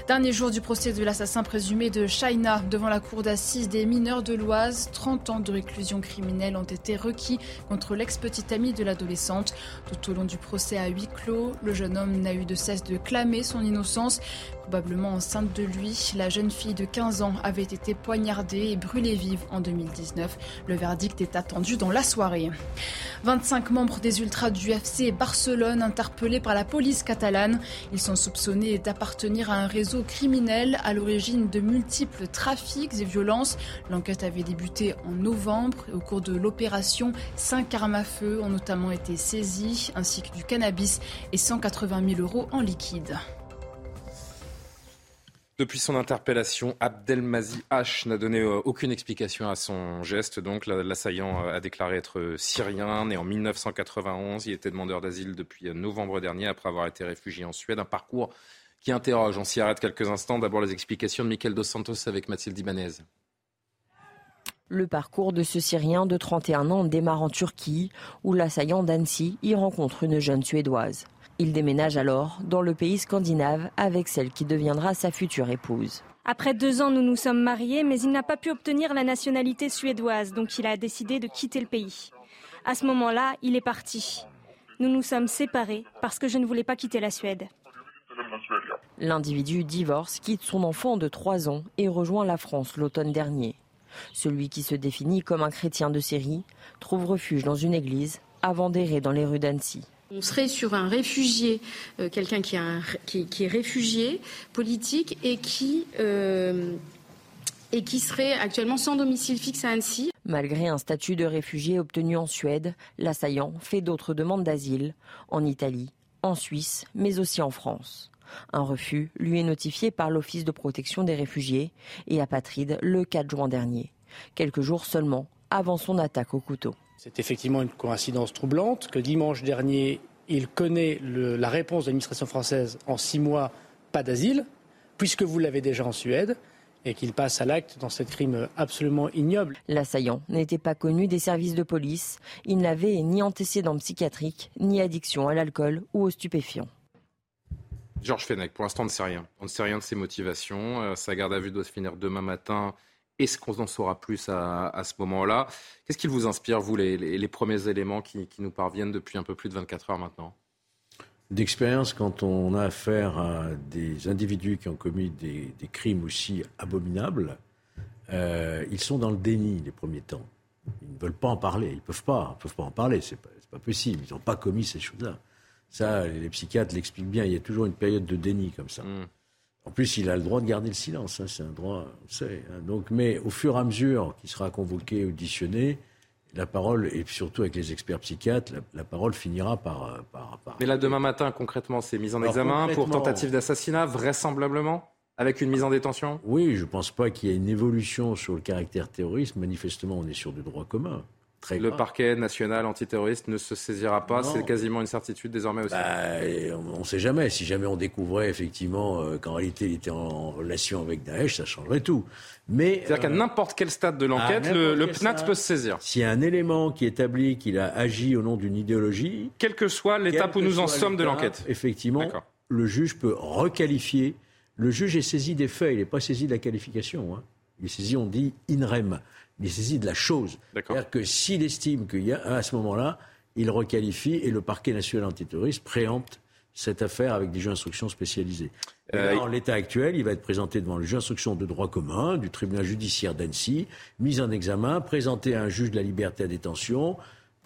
Speaker 2: Dernier jour du procès de l'assassin présumé de China devant la cour d'assises des mineurs de l'Oise. 30 ans de réclusion criminelle ont été requis contre l'ex-petite amie de l'adolescente. Tout au long du procès à huis clos, le jeune homme n'a eu de cesse de clamer son innocence. Probablement enceinte de lui, la jeune fille de 15 ans avait été poignardée et brûlée vive en 2019. Le verdict est attendu dans la soirée. 25 membres des ultras du FC Barcelone interpellés par la police catalane. Ils sont soupçonnés d'appartenir à un réseau criminel à l'origine de multiples trafics et violences. L'enquête avait débuté en novembre au cours de l'opération, cinq armes à feu ont notamment été saisies, ainsi que du cannabis et 180 000 euros en liquide.
Speaker 1: Depuis son interpellation, Abdelmazi H n'a donné aucune explication à son geste. Donc, l'assaillant a déclaré être syrien, né en 1991. Il était demandeur d'asile depuis novembre dernier, après avoir été réfugié en Suède. Un parcours qui interroge. On s'y arrête quelques instants. D'abord, les explications de Michael Dos Santos avec Mathilde Ibanez.
Speaker 13: Le parcours de ce Syrien de 31 ans démarre en Turquie, où l'assaillant d'Annecy y rencontre une jeune Suédoise. Il déménage alors dans le pays scandinave avec celle qui deviendra sa future épouse.
Speaker 14: Après deux ans, nous nous sommes mariés, mais il n'a pas pu obtenir la nationalité suédoise, donc il a décidé de quitter le pays. À ce moment-là, il est parti. Nous nous sommes séparés parce que je ne voulais pas quitter la Suède.
Speaker 13: L'individu divorce, quitte son enfant de 3 ans et rejoint la France l'automne dernier. Celui qui se définit comme un chrétien de série trouve refuge dans une église avant d'errer dans les rues d'Annecy.
Speaker 15: On serait sur un réfugié, euh, quelqu'un qui, est réfugié politique et qui, euh, qui serait actuellement sans domicile fixe à Annecy.
Speaker 13: Malgré un statut de réfugié obtenu en Suède, l'assaillant fait d'autres demandes d'asile en Italie, en Suisse, mais aussi en France. Un refus lui est notifié par l'Office de protection des réfugiés et apatrides le 4 juin dernier, quelques jours seulement avant son attaque au couteau.
Speaker 16: C'est effectivement une coïncidence troublante que dimanche dernier, il connaît le, la réponse de l'administration française en six mois, pas d'asile, puisque vous l'avez déjà en Suède, et qu'il passe à l'acte dans ce crime absolument ignoble.
Speaker 13: L'assaillant n'était pas connu des services de police. Il n'avait ni antécédent psychiatrique, ni addiction à l'alcool ou aux stupéfiants.
Speaker 1: Georges Fenech, pour l'instant, on ne sait rien. On ne sait rien de ses motivations. Euh, sa garde à vue doit se finir demain matin. Est-ce qu'on en saura plus à, ce moment-là? Qu'est-ce qui vous inspire, vous, les, premiers éléments qui, nous parviennent depuis un peu plus de 24 heures maintenant?
Speaker 5: D'expérience, quand on a affaire à des individus qui ont commis des, crimes aussi abominables, euh, ils sont dans le déni les premiers temps. Ils ne veulent pas en parler. Ils ne peuvent pas. Ils peuvent pas en parler. C'est pas, pas possible. Ils n'ont pas commis ces choses-là. Ça, les psychiatres l'expliquent bien. Il y a toujours une période de déni comme ça. Hmm. En plus, il a le droit de garder le silence. Hein, c'est un droit, on sait. Hein. Donc, mais au fur et à mesure qu'il sera convoqué, auditionné, la parole, et surtout avec les experts psychiatres, la, parole finira par, par,
Speaker 1: Mais là, demain matin, concrètement, c'est mise en examen pour tentative d'assassinat, vraisemblablement avec une mise en détention?
Speaker 5: Oui, je ne pense pas qu'il y ait une évolution sur le caractère terroriste. Manifestement, on est sur du droit commun
Speaker 1: le parquet national antiterroriste ne se saisira pas, c'est quasiment une certitude désormais aussi.
Speaker 5: Bah, on ne sait jamais. Si jamais on découvrait effectivement euh, qu'en réalité il était en relation avec Daesh, ça changerait tout.
Speaker 1: Mais c'est-à-dire qu'à euh, n'importe quel stade de l'enquête, le, le PNAT peut se saisir.
Speaker 5: S'il y a un élément qui établit qu'il a agi au nom d'une idéologie,
Speaker 1: quelle que soit l'étape où nous en sommes de l'enquête,
Speaker 5: effectivement, le juge peut requalifier. Le juge est saisi des faits, il n'est pas saisi de la qualification. Hein. Il est saisi, on dit, in rem il est saisi de la chose. C'est-à-dire que s'il estime qu'il y a à ce moment-là, il requalifie et le parquet national antiterroriste préempte cette affaire avec des juges d'instruction spécialisés. Euh, en l'état actuel, il va être présenté devant le juge d'instruction de droit commun du tribunal judiciaire d'Annecy, mis en examen, présenté à un juge de la liberté à détention,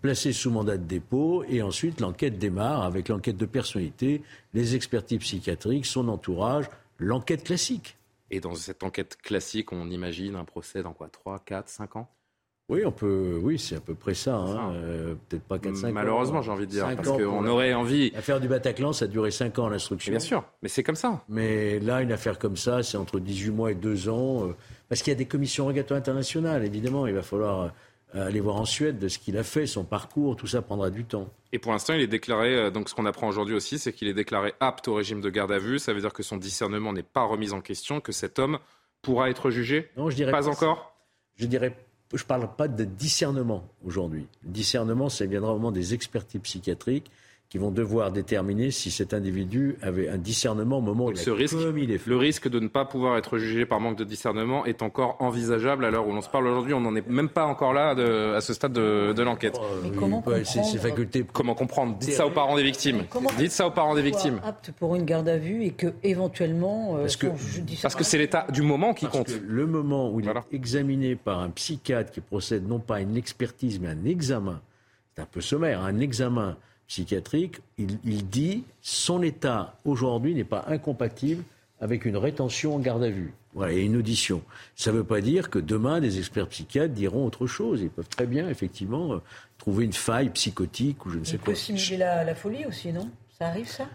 Speaker 5: placé sous mandat de dépôt, et ensuite l'enquête démarre avec l'enquête de personnalité, les expertises psychiatriques, son entourage, l'enquête classique.
Speaker 1: Et dans cette enquête classique, on imagine un procès dans quoi 3, 4, 5 ans?
Speaker 5: Oui, on peut, oui, c'est à peu près ça. Hein. Euh, peut-être pas 4-5 ans.
Speaker 1: Malheureusement, j'ai envie de dire, parce qu'on aurait envie.
Speaker 5: L'affaire du Bataclan, ça a duré 5 ans l'instruction.
Speaker 1: Bien sûr, mais c'est comme ça.
Speaker 5: Mais là, une affaire comme ça, c'est entre 18 mois et 2 ans. Euh, parce qu'il y a des commissions rogatoires internationales, évidemment. Il va falloir aller voir en Suède de ce qu'il a fait, son parcours, tout ça prendra du temps.
Speaker 1: Et pour l'instant, il est déclaré, euh, donc ce qu'on apprend aujourd'hui aussi, c'est qu'il est déclaré apte au régime de garde à vue. Ça veut dire que son discernement n'est pas remis en question, que cet homme pourra être jugé
Speaker 5: Non, je dirais
Speaker 1: pas, encore.
Speaker 5: Je dirais, je parle pas de discernement aujourd'hui. Le discernement, ça viendra au moment des expertises psychiatriques qui vont devoir déterminer si cet individu avait un discernement au moment où il
Speaker 1: ce risque, Le risque de ne pas pouvoir être jugé par manque de discernement est encore envisageable à l'heure où l'on se parle aujourd'hui. On n'en est même pas encore là à ce stade de, l'enquête.
Speaker 4: comment, comprendre...
Speaker 1: comment comprendre? Dites ça aux parents des victimes. Dites ça aux parents des victimes.
Speaker 4: Apte pour une garde à vue et que éventuellement.
Speaker 1: Euh, parce que parce que c'est l'état du moment qui compte.
Speaker 5: le moment où il est examiné par un psychiatre qui procède non pas à une expertise mais à un examen, c'est un peu sommaire, un examen psychiatrique, il, dit son état aujourd'hui n'est pas incompatible avec une rétention en garde à vue. Voilà, et une audition. Ça ne veut pas dire que demain, des experts psychiatres diront autre chose. Ils peuvent très bien, effectivement, euh, trouver une faille psychotique ou je ne sais quoi.
Speaker 4: Il peut simuler la, la folie aussi, non? Ça arrive, ça?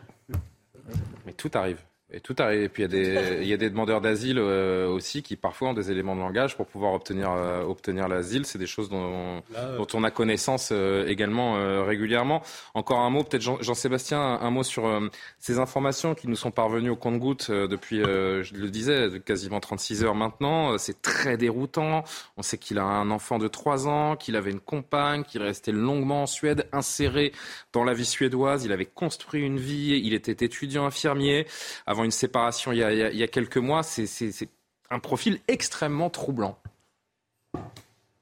Speaker 1: Mais tout arrive. Et tout arrive. Et puis il y a des, il y a des demandeurs d'asile euh, aussi qui parfois ont des éléments de langage pour pouvoir obtenir, euh, obtenir l'asile. C'est des choses dont, dont, on a connaissance euh, également régulièrement. Encore un mot, peut-être Jean-Sébastien, un, mot sur ces informations qui nous sont parvenues au compte-goutte depuis, je le disais, quasiment 36 heures maintenant. C'est très déroutant. On sait qu'il a un enfant de 3 ans, qu'il avait une compagne, qu'il restait longuement en Suède, inséré dans la vie suédoise. Il avait construit une vie. Il était étudiant infirmier. Avant une séparation il y a, quelques mois, c'est un profil extrêmement troublant.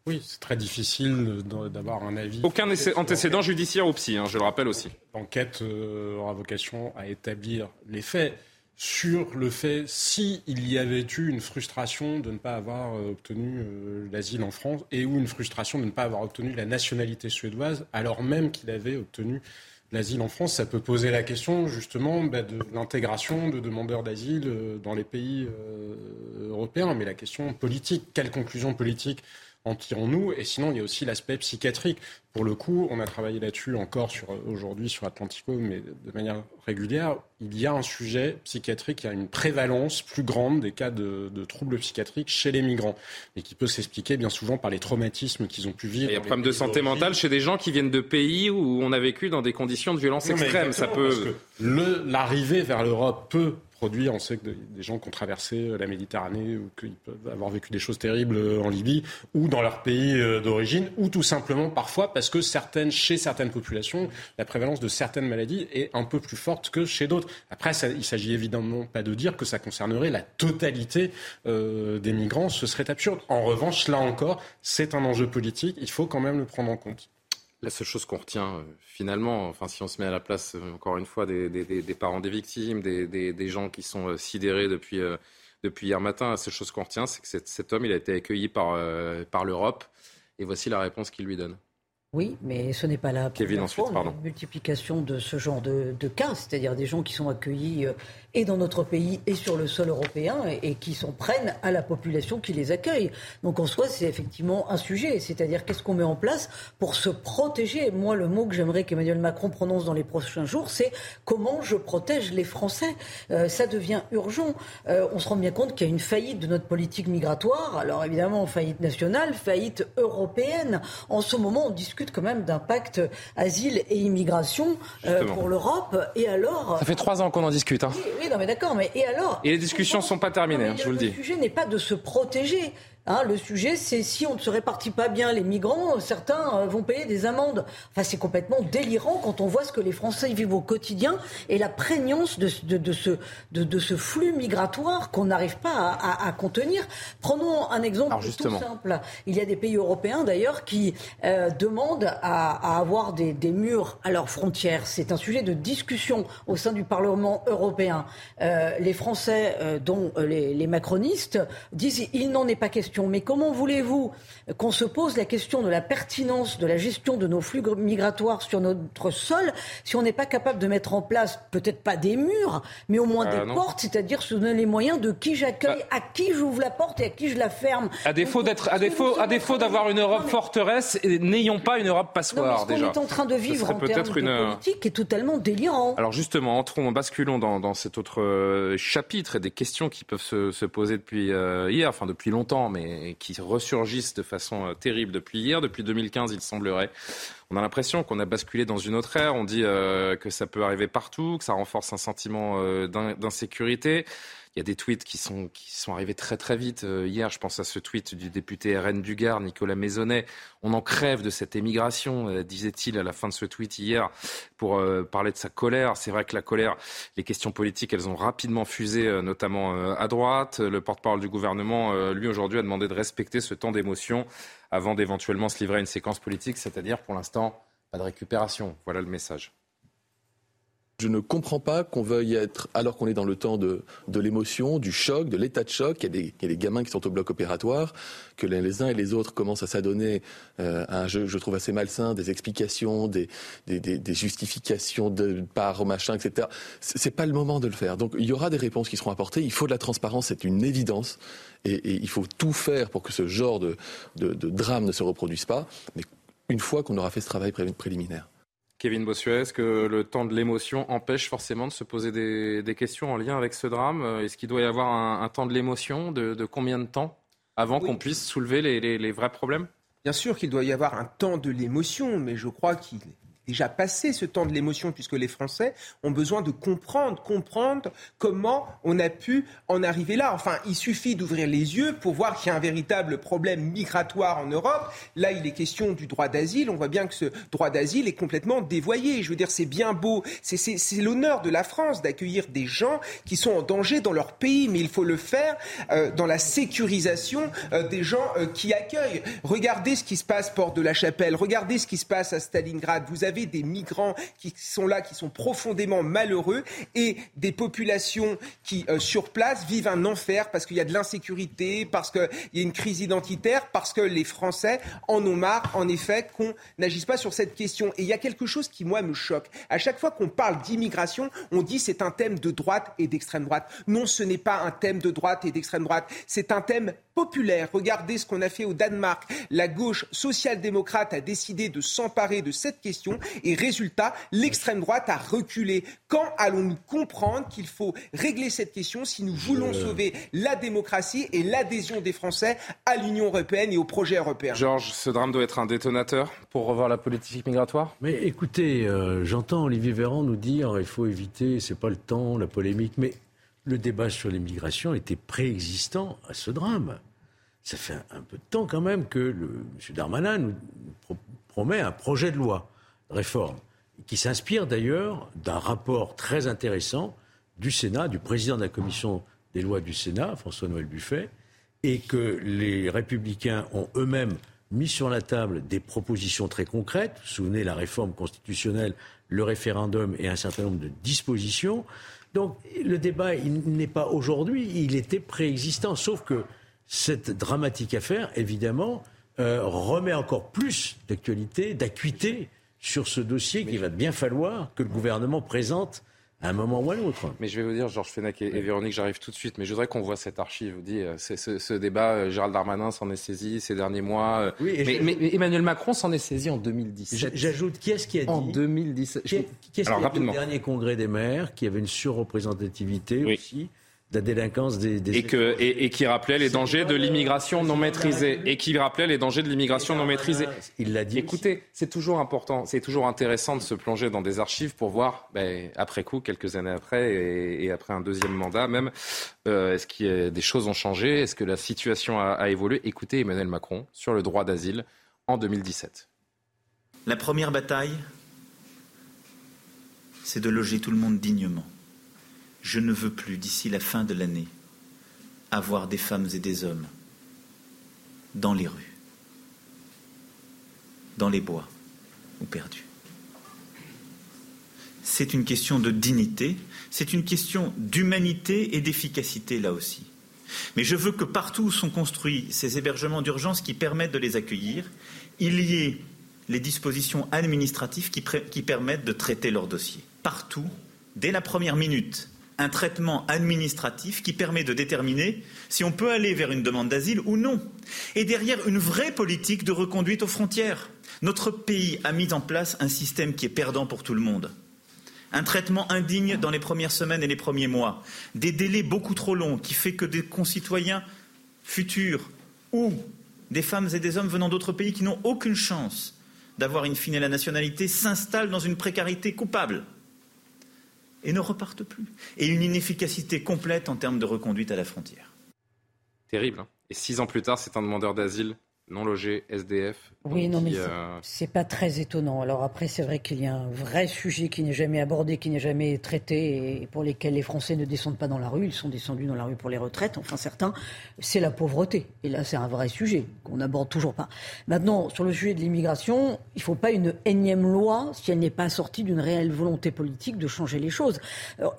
Speaker 10: Oui, c'est très difficile d'avoir un avis.
Speaker 1: Aucun antécédent judiciaire ou psy, hein, je le rappelle aussi.
Speaker 10: L'enquête euh, aura vocation à établir les faits sur le fait s'il y avait eu une frustration de ne pas avoir euh, obtenu euh, l'asile en France et ou une frustration de ne pas avoir obtenu la nationalité suédoise alors même qu'il avait obtenu l'asile en France, ça peut poser la question justement bah, de l'intégration de demandeurs d'asile euh, dans les pays euh, européens. Mais la question politique, quelle conclusion politique en tirons-nous? Et sinon, il y a aussi l'aspect psychiatrique. Pour le coup, on a travaillé là-dessus encore sur, aujourd'hui sur Atlantico, mais de manière régulière. Il y a un sujet psychiatrique, il y a une prévalence plus grande des cas de, troubles psychiatriques chez les migrants, et qui peut s'expliquer bien souvent par les traumatismes qu'ils ont pu vivre.
Speaker 1: Il y a un problème de santé mentale chez des gens qui viennent de pays où on a vécu dans des conditions de violence extrême. Ça peut.
Speaker 10: L'arrivée vers l'Europe peut on sait que des gens qui ont traversé euh, la Méditerranée ou qui peuvent avoir vécu des choses terribles euh, en Libye ou dans leur pays euh, d'origine, ou tout simplement parfois parce que certaines, chez certaines populations, la prévalence de certaines maladies est un peu plus forte que chez d'autres. Après, ça, il s'agit évidemment pas de dire que ça concernerait la totalité des migrants, ce serait absurde. En revanche, là encore, c'est un enjeu politique, il faut quand même le prendre en compte.
Speaker 1: La seule chose qu'on retient euh, finalement, enfin si on se met à la place euh, encore une fois des, parents des victimes, des, gens qui sont euh, sidérés depuis, depuis hier matin, la seule chose qu'on retient, c'est que cet, homme il a été accueilli par, par l'Europe. Et voici la réponse qu'il lui donne.
Speaker 4: Oui, mais ce n'est pas la
Speaker 1: Kevin, ensuite, pardon.
Speaker 4: multiplication de ce genre de, de cas, c'est-à-dire des gens qui sont accueillis et dans notre pays et sur le sol européen et, qui s'en prennent à la population qui les accueille. Donc en soi, c'est effectivement un sujet, c'est-à-dire qu'est-ce qu'on met en place pour se protéger? Moi, le mot que j'aimerais qu'Emmanuel Macron prononce dans les prochains jours, c'est comment je protège les Français. Euh, ça devient urgent. Euh, on se rend bien compte qu'il y a une faillite de notre politique migratoire. Alors évidemment, faillite nationale, faillite européenne. En ce moment, on discute quand même d'un pacte asile et immigration euh, pour l'Europe. Et alors
Speaker 1: Ça fait trois ans qu'on en discute. Hein
Speaker 4: oui, non, mais d'accord, mais et alors
Speaker 1: Et les discussions ne sont pas terminées, hein, je vous le dis.
Speaker 4: Le sujet n'est pas de se protéger. Hein, le sujet, c'est si on ne se répartit pas bien les migrants, certains euh, vont payer des amendes. Enfin, c'est complètement délirant quand on voit ce que les Français vivent au quotidien et la prégnance de, de, ce, de, ce, flux migratoire qu'on n'arrive pas à, contenir. Prenons un exemple tout simple. Il y a des pays européens d'ailleurs qui euh, demandent à, avoir des, murs à leurs frontières. C'est un sujet de discussion au sein du Parlement européen. Euh, les Français, dont les, les macronistes, disent il n'en est pas question mais comment voulez-vous qu'on se pose la question de la pertinence de la gestion de nos flux migratoires sur notre sol si on n'est pas capable de mettre en place peut-être pas des murs, mais au moins euh, des portes, c'est-à-dire se donner les moyens de qui j'accueille, bah. à qui j'ouvre la porte et à qui je la ferme.
Speaker 1: À défaut d'être, à défaut, à défaut d'avoir une Europe forteresse, n'ayons pas une Europe passoire
Speaker 4: déjà.
Speaker 1: Ce
Speaker 4: qu'on est en train de vivre en termes une... de politique est totalement délirant.
Speaker 1: Alors justement, entrons, basculons dans, dans cet autre euh, chapitre et des questions qui peuvent se, se poser depuis euh, hier, enfin depuis longtemps, mais qui ressurgissent de façon euh, terrible depuis hier. Depuis 2015, il semblerait. On a l'impression qu'on a basculé dans une autre ère. On dit euh, que ça peut arriver partout, que ça renforce un sentiment euh, d'insécurité. Il y a des tweets qui sont, qui sont arrivés très très vite. Euh, hier, je pense à ce tweet du député RN du Gard, Nicolas Maisonnet. On en crève de cette émigration, euh, disait-il à la fin de ce tweet hier, pour euh, parler de sa colère. C'est vrai que la colère, les questions politiques, elles ont rapidement fusé, notamment à droite. Le porte-parole du gouvernement, lui, aujourd'hui, a demandé de respecter ce temps d'émotion avant d'éventuellement se livrer à une séquence politique, c'est-à-dire, pour l'instant, pas de récupération. Voilà le message.
Speaker 17: Je ne comprends pas qu'on veuille être, alors qu'on est dans le temps de, l'émotion, du choc, de l'état de choc, il y, a des, gamins qui sont au bloc opératoire, que les uns et les autres commencent à s'adonner euh, à un jeu, je trouve assez malsain, des explications, des, justifications de par machin, etc. C'est pas le moment de le faire. Donc il y aura des réponses qui seront apportées. Il faut de la transparence, c'est une évidence. Et, il faut tout faire pour que ce genre de, drame ne se reproduise pas. Mais une fois qu'on aura fait ce travail préliminaire.
Speaker 1: Kevin Bossuet, est-ce que le temps de l'émotion empêche forcément de se poser des, questions en lien avec ce drame? Est-ce qu'il doit y avoir un, temps de l'émotion de, combien de temps avant qu'on puisse soulever les vrais problèmes?
Speaker 8: Bien sûr qu'il doit y avoir un temps de l'émotion, mais je crois qu'il déjà passé ce temps de l'émotion puisque les Français ont besoin de comprendre, comprendre comment on a pu en arriver là. Enfin, il suffit d'ouvrir les yeux pour voir qu'il y a un véritable problème migratoire en Europe. Là, il est question du droit d'asile. On voit bien que ce droit d'asile est complètement dévoyé. Je veux dire, c'est bien beau. C'est l'honneur de la France d'accueillir des gens qui sont en danger dans leur pays, mais il faut le faire euh, dans la sécurisation euh, des gens euh, qui accueillent. Regardez ce qui se passe Port de la Chapelle. Regardez ce qui se passe à Stalingrad. Vous avez des migrants qui sont là, qui sont profondément malheureux, et des populations qui, euh, sur place, vivent un enfer parce qu'il y a de l'insécurité, parce qu'il y a une crise identitaire, parce que les Français en ont marre, en effet, qu'on n'agisse pas sur cette question. Et il y a quelque chose qui, moi, me choque. À chaque fois qu'on parle d'immigration, on dit c'est un thème de droite et d'extrême droite. Non, ce n'est pas un thème de droite et d'extrême droite. C'est un thème populaire. Regardez ce qu'on a fait au Danemark. La gauche social-démocrate a décidé de s'emparer de cette question et résultat, l'extrême droite a reculé. Quand allons-nous comprendre qu'il faut régler cette question si nous voulons sauver la démocratie et l'adhésion des Français à l'Union européenne et au projet européen?
Speaker 1: Georges, ce drame doit être un détonateur pour revoir la politique migratoire?
Speaker 5: Mais écoutez, euh, j'entends Olivier Véran nous dire il faut éviter, c'est pas le temps, la polémique, mais le débat sur l'immigration était préexistant à ce drame. Ça fait un, peu de temps quand même que M. Darmanin nous promet un projet de loi de réforme qui s'inspire d'ailleurs d'un rapport très intéressant du Sénat, du président de la commission des lois du Sénat, François-Noël Buffet, et que les républicains ont eux-mêmes mis sur la table des propositions très concrètes. Vous vous souvenez, la réforme constitutionnelle, le référendum et un certain nombre de dispositions. Donc le débat, n'est pas aujourd'hui, il était préexistant. Sauf que cette dramatique affaire, évidemment, euh, remet encore plus d'actualité, d'acuité sur ce dossier qu'il va bien falloir que le gouvernement présente à un moment ou à l'autre.
Speaker 1: Mais je vais vous dire, Georges Fenech et, Véronique, j'arrive tout de suite, mais je voudrais qu'on voit cette archive. Vous dit, ce, ce, débat, euh, Gérald Darmanin s'en est saisi ces derniers mois. Euh, oui, mais, Emmanuel Macron s'en est saisi en 2017.
Speaker 5: J'ajoute, qui est-ce qui a dit
Speaker 1: En 2017.
Speaker 5: Qui, est-ce qui a dit au dernier congrès des maires, qui avait une surreprésentativité aussi la délinquance des,
Speaker 1: et, que, et, qui rappelait les dangers de l'immigration non maîtrisée et qui rappelait les dangers de l'immigration non maîtrisée.
Speaker 5: Il l'a dit.
Speaker 1: Écoutez, c'est toujours important, c'est toujours intéressant de se plonger dans des archives pour voir, ben, après coup, quelques années après et, après un deuxième mandat même, euh, est-ce que des choses ont changé, est-ce que la situation a, a évolué? Écoutez Emmanuel Macron sur le droit d'asile en 2017.
Speaker 18: La première bataille, c'est de loger tout le monde dignement je ne veux plus, d'ici la fin de l'année, avoir des femmes et des hommes dans les rues, dans les bois ou perdus. C'est une question de dignité, c'est une question d'humanité et d'efficacité là aussi. Mais je veux que partout où sont construits ces hébergements d'urgence qui permettent de les accueillir, il y ait les dispositions administratives qui, qui permettent de traiter leurs dossiers. Partout, dès la première minute, un traitement administratif qui permet de déterminer si on peut aller vers une demande d'asile ou non. Et derrière, une vraie politique de reconduite aux frontières. Notre pays a mis en place un système qui est perdant pour tout le monde. Un traitement indigne dans les premières semaines et les premiers mois. Des délais beaucoup trop longs qui fait que des concitoyens futurs ou des femmes et des hommes venant d'autres pays qui n'ont aucune chance d'avoir in fine la nationalité s'installent dans une précarité coupable et ne repartent plus. Et une inefficacité complète en termes de reconduite à la frontière.
Speaker 1: Terrible. Hein. et six ans plus tard, c'est un demandeur d'asile non logés, SDF.
Speaker 4: Oui, non, mais euh, c'est pas très étonnant. Alors après, c'est vrai qu'il y a un vrai sujet qui n'est jamais abordé, qui n'est jamais traité, et pour lesquels les Français ne descendent pas dans la rue. Ils sont descendus dans la rue pour les retraites, enfin certains. C'est la pauvreté. Et là, c'est un vrai sujet qu'on n'aborde toujours pas. Maintenant, sur le sujet de l'immigration, il ne faut pas une énième loi si elle n'est pas sortie d'une réelle volonté politique de changer les choses.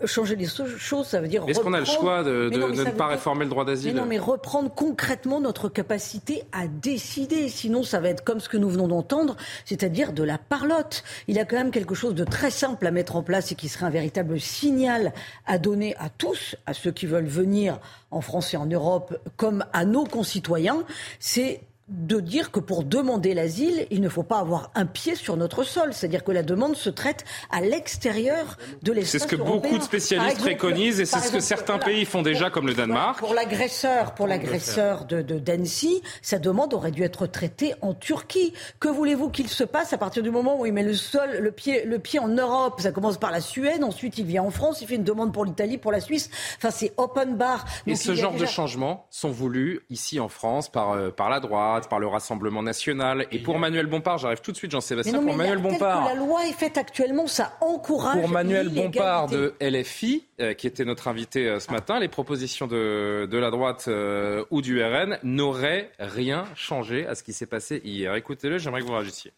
Speaker 4: changer les choses, ça veut dire.
Speaker 1: Est-ce qu'on a le choix de, ne pas réformer le droit d'asile
Speaker 4: Non, mais reprendre concrètement notre capacité à décider Sinon, ça va être comme ce que nous venons d'entendre, c'est-à-dire de la parlotte. Il y a quand même quelque chose de très simple à mettre en place et qui serait un véritable signal à donner à tous, à ceux qui veulent venir en France et en Europe, comme à nos concitoyens. C'est de dire que pour demander l'asile, il ne faut pas avoir un pied sur notre sol. C'est-à-dire que la demande se traite à l'extérieur de l'espace
Speaker 1: C'est ce que beaucoup de spécialistes préconisent et c'est ce que certains pays font déjà, comme le Danemark.
Speaker 4: Pour l'agresseur, pour l'agresseur de, de d'Annecy, sa demande aurait dû être traitée en Turquie. Que voulez-vous qu'il se passe à partir du moment où il met le sol, le pied, le pied en Europe? Ça commence par la Suède, ensuite il vient en France, il fait une demande pour l'Italie, pour la Suisse. Enfin, c'est open bar.
Speaker 1: et ce genre de changements sont voulus ici en France par, euh, par la droite par le Rassemblement national. Et pour Manuel Bompard, j'arrive tout de suite, Jean-Sébastien, pour Manuel Bompard.
Speaker 4: la loi est faite actuellement, ça encourage.
Speaker 1: Pour Manuel Bompard de LFI, euh, qui était notre invité euh, ce matin, les propositions de, de la droite euh, ou du RN n'auraient rien changé à ce qui s'est passé hier. Écoutez-le, j'aimerais que vous réagissiez.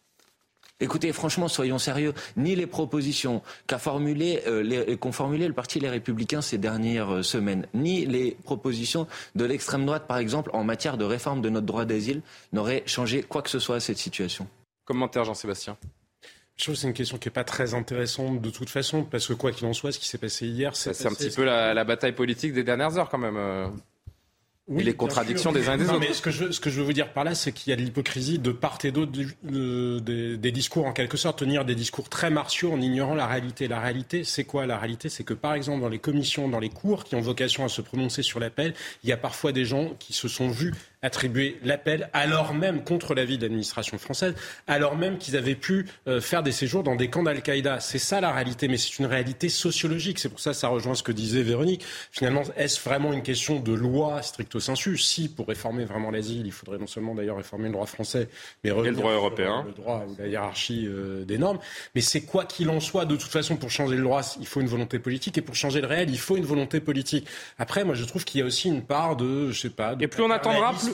Speaker 19: Écoutez, franchement, soyons sérieux. Ni les propositions qu'a formulé, euh, qu'ont formulées le parti Les Républicains ces dernières euh, semaines, ni les propositions de l'extrême droite, par exemple, en matière de réforme de notre droit d'asile, n'auraient changé quoi que ce soit à cette situation.
Speaker 1: Commentaire, Jean-Sébastien.
Speaker 10: Je trouve que c'est une question qui n'est pas très intéressante de toute façon, parce que quoi qu'il en soit, ce qui s'est passé hier,
Speaker 1: c'est. C'est un petit peu la, bataille politique des dernières heures quand même. Et les contradictions des uns et des autres.
Speaker 10: Mais ce, que je, ce que je veux vous dire par là, c'est qu'il y a de l'hypocrisie de part et d'autre des, des discours, en quelque sorte, tenir des discours très martiaux en ignorant la réalité. La réalité, c'est quoi? La réalité, c'est que, par exemple, dans les commissions, dans les cours qui ont vocation à se prononcer sur l'appel, il y a parfois des gens qui se sont vus attribuer l'appel, alors même contre l'avis de l'administration française, alors même qu'ils avaient pu euh, faire des séjours dans des camps d'Al-Qaïda. C'est ça la réalité, mais c'est une réalité sociologique. C'est pour ça que ça rejoint ce que disait Véronique. Finalement, est-ce vraiment une question de loi stricto sensu? Si, pour réformer vraiment l'asile, il faudrait non seulement d'ailleurs réformer le droit français, mais
Speaker 1: revenir le droit européen,
Speaker 10: le droit ou la hiérarchie euh, des normes. Mais c'est quoi qu'il en soit, de toute façon, pour changer le droit, il faut une volonté politique, et pour changer le réel, il faut une volonté politique. Après, moi, je trouve qu'il y a aussi une part de, je sais pas, de
Speaker 1: et plus on attendra, plus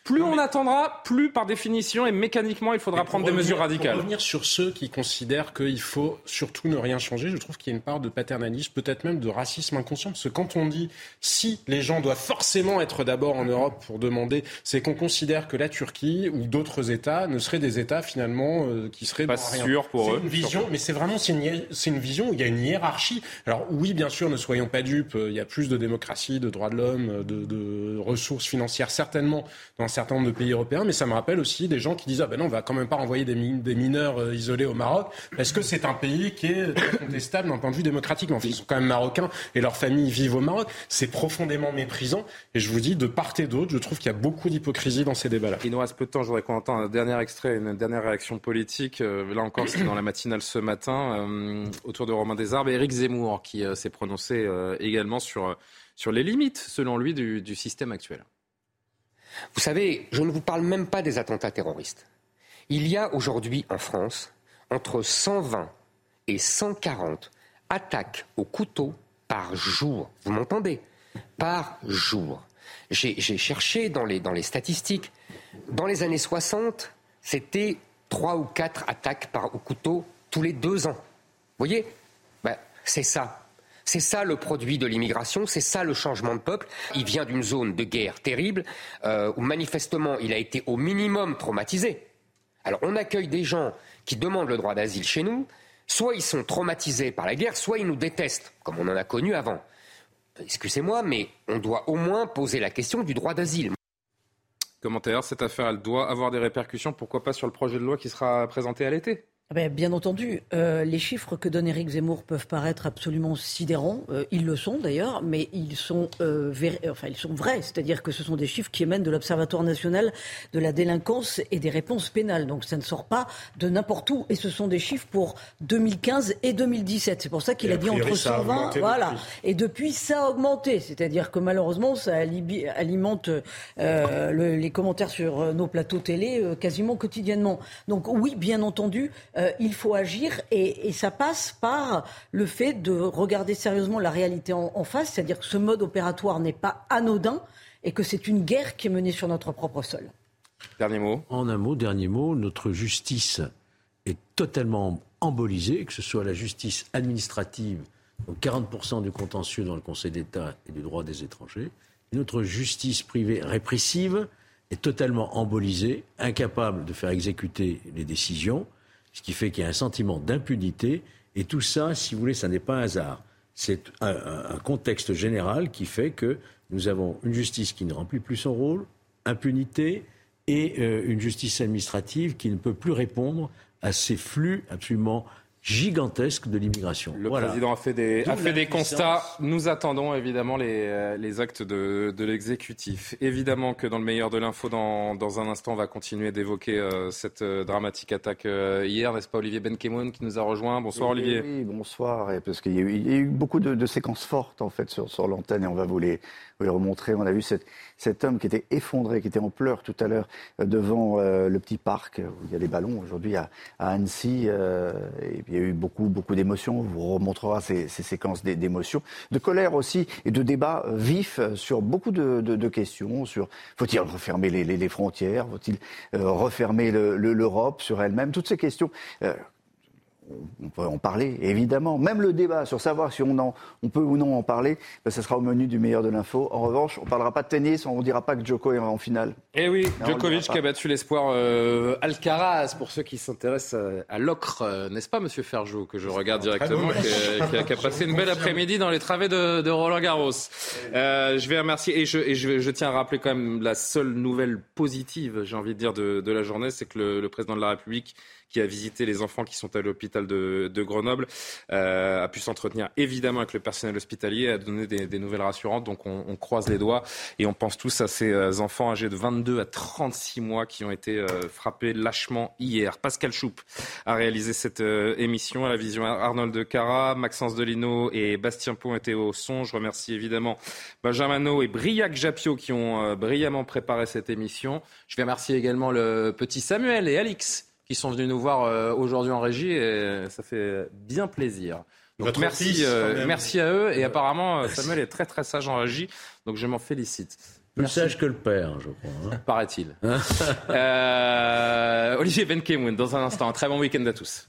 Speaker 1: plus on attendra, plus par définition et mécaniquement il faudra prendre des mesures radicales.
Speaker 10: Pour revenir sur ceux qui considèrent qu'il faut surtout ne rien changer, je trouve qu'il y a une part de paternalisme, peut-être même de racisme inconscient. Parce que quand on dit si les gens doivent forcément être d'abord en Europe pour demander, c'est qu'on considère que la Turquie ou d'autres États ne seraient des États finalement euh, qui seraient
Speaker 1: pas sûrs pour eux.
Speaker 10: Une vision, mais c'est vraiment c'est une, une, vision où il y a une hiérarchie. Alors oui, bien sûr, ne soyons pas dupes. Il y a plus de démocratie, de droits de l'homme, de, de ressources financières certainement dans certain nombre de pays européens, mais ça me rappelle aussi des gens qui disent ah ben non, on va quand même pas envoyer des, des mineurs euh, isolés au Maroc parce que c'est un pays qui est contestable d'un point de vue démocratique. Mais enfin, ils sont quand même marocains et leurs familles vivent au Maroc. C'est profondément méprisant. Et je vous dis, de part et d'autre, je trouve qu'il y a beaucoup d'hypocrisie dans ces débats-là.
Speaker 1: Il nous reste peu de temps. Je voudrais qu'on entende un dernier extrait, une dernière réaction politique. Euh, là encore, c'était dans la matinale ce matin, euh, autour de Romain Desarbes et Éric Zemmour qui s'est prononcé également sur, sur les limites, selon lui, du, du système actuel.
Speaker 20: Vous savez, je ne vous parle même pas des attentats terroristes. Il y a aujourd'hui en France entre 120 et 140 attaques au couteau par jour. Vous m'entendez? Par jour. J'ai cherché dans les, dans les statistiques. Dans les années 60, c'était 3 ou 4 attaques par, au couteau tous les deux ans. Vous voyez? Ben, C'est ça. C'est ça le produit de l'immigration, c'est ça le changement de peuple. Il vient d'une zone de guerre terrible euh, où manifestement il a été au minimum traumatisé. Alors on accueille des gens qui demandent le droit d'asile chez nous, soit ils sont traumatisés par la guerre, soit ils nous détestent, comme on en a connu avant. Excusez-moi, mais on doit au moins poser la question du droit d'asile.
Speaker 1: Commentaire, cette affaire, doit avoir des répercussions, pourquoi pas sur le projet de loi qui sera présenté à l'été?
Speaker 4: Bien entendu, euh, les chiffres que donne Éric Zemmour peuvent paraître absolument sidérants. Euh, ils le sont d'ailleurs, mais ils sont, euh, enfin, ils sont vrais. C'est-à-dire que ce sont des chiffres qui émènent de l'Observatoire national de la délinquance et des réponses pénales. Donc ça ne sort pas de n'importe où. Et ce sont des chiffres pour 2015 et 2017. C'est pour ça qu'il a dit entre 120. Voilà. Et depuis, ça a augmenté. C'est-à-dire que malheureusement, ça alimente les commentaires sur nos plateaux télé quasiment quotidiennement. Donc oui, bien entendu euh, il faut agir et, ça passe par le fait de regarder sérieusement la réalité en, face, c'est-à-dire que ce mode opératoire n'est pas anodin et que c'est une guerre qui est menée sur notre propre sol.
Speaker 1: Dernier mot.
Speaker 5: En un mot, dernier mot, notre justice est totalement embolisée, que ce soit la justice administrative, donc 40% du contentieux dans le Conseil d'État et du droit des étrangers, et notre justice privée répressive est totalement embolisée, incapable de faire exécuter les décisions ce qui fait qu'il y a un sentiment d'impunité. Et tout ça, si vous voulez, ça n'est pas un hasard. C'est un, contexte général qui fait que nous avons une justice qui ne remplit plus son rôle, impunité, et euh, une justice administrative qui ne peut plus répondre à ces flux absolument gigantesque de l'immigration.
Speaker 1: Le président a fait des, a fait des constats. Nous attendons évidemment les, euh, les actes de, de l'exécutif. Évidemment que dans le meilleur de l'info, dans, dans un instant, on va continuer d'évoquer euh, cette euh, dramatique attaque hier, n'est-ce pas Olivier Benkemoun qui nous a rejoint Bonsoir Olivier.
Speaker 21: Oui, bonsoir. Parce qu'il y, y, a eu beaucoup de, de, séquences fortes en fait sur, sur l'antenne et on va vous les, les remontrer. On a vu cette, cet homme qui était effondré, qui était en pleurs tout à l'heure devant le petit parc où il y a des ballons aujourd'hui à, à, Annecy. et il y a eu beaucoup, beaucoup d'émotions. On vous remontrera ces, séquences d'émotions, de colère aussi et de débats vifs sur beaucoup de, questions. Sur faut-il refermer les, frontières Faut-il euh, refermer l'Europe sur elle-même Toutes ces questions. Euh, on peut en parler, évidemment. Même le débat sur savoir si on, en, on peut ou non en parler, ben, ce sera au menu du meilleur de l'info. En revanche, on ne parlera pas de tennis, on ne dira pas que Djoko est en finale.
Speaker 1: Eh oui,
Speaker 21: Non,
Speaker 1: Djokovic qui a battu l'espoir euh, Alcaraz, pour ceux qui s'intéressent à, à l'ocre, euh, n'est-ce pas, monsieur Ferjou, que je regarde directement, qui a, qui a- qui a passé une belle après-midi dans les travées de, de Roland Garros. Euh, je vais remercier, et, je, et je, je tiens à rappeler quand même la seule nouvelle positive, j'ai envie de dire, de, de la journée, c'est que le, le président de la République qui a visité les enfants qui sont à l'hôpital de, de Grenoble, euh, a pu s'entretenir évidemment avec le personnel hospitalier, a donné des, des nouvelles rassurantes. Donc on, on croise les doigts et on pense tous à ces euh, enfants âgés de 22 à 36 mois qui ont été euh, frappés lâchement hier. Pascal Choup a réalisé cette euh, émission à la vision Arnold de Cara, Maxence Delino et Bastien Pont étaient au son. Je remercie évidemment Benjamin et Briac Japio qui ont brillamment préparé cette émission. Je vais remercier également le petit Samuel et Alix qui sont venus nous voir euh, aujourd'hui en régie et ça fait bien plaisir. Donc merci,
Speaker 10: fils,
Speaker 1: euh, merci à eux et apparemment euh, Samuel est très très sage en régie, donc je m'en félicite.
Speaker 5: Plus sage que le père, je crois. hein.
Speaker 1: Paraît-il. Euh, Olivier Benkemoun dans un instant. Un très bon week-end à tous.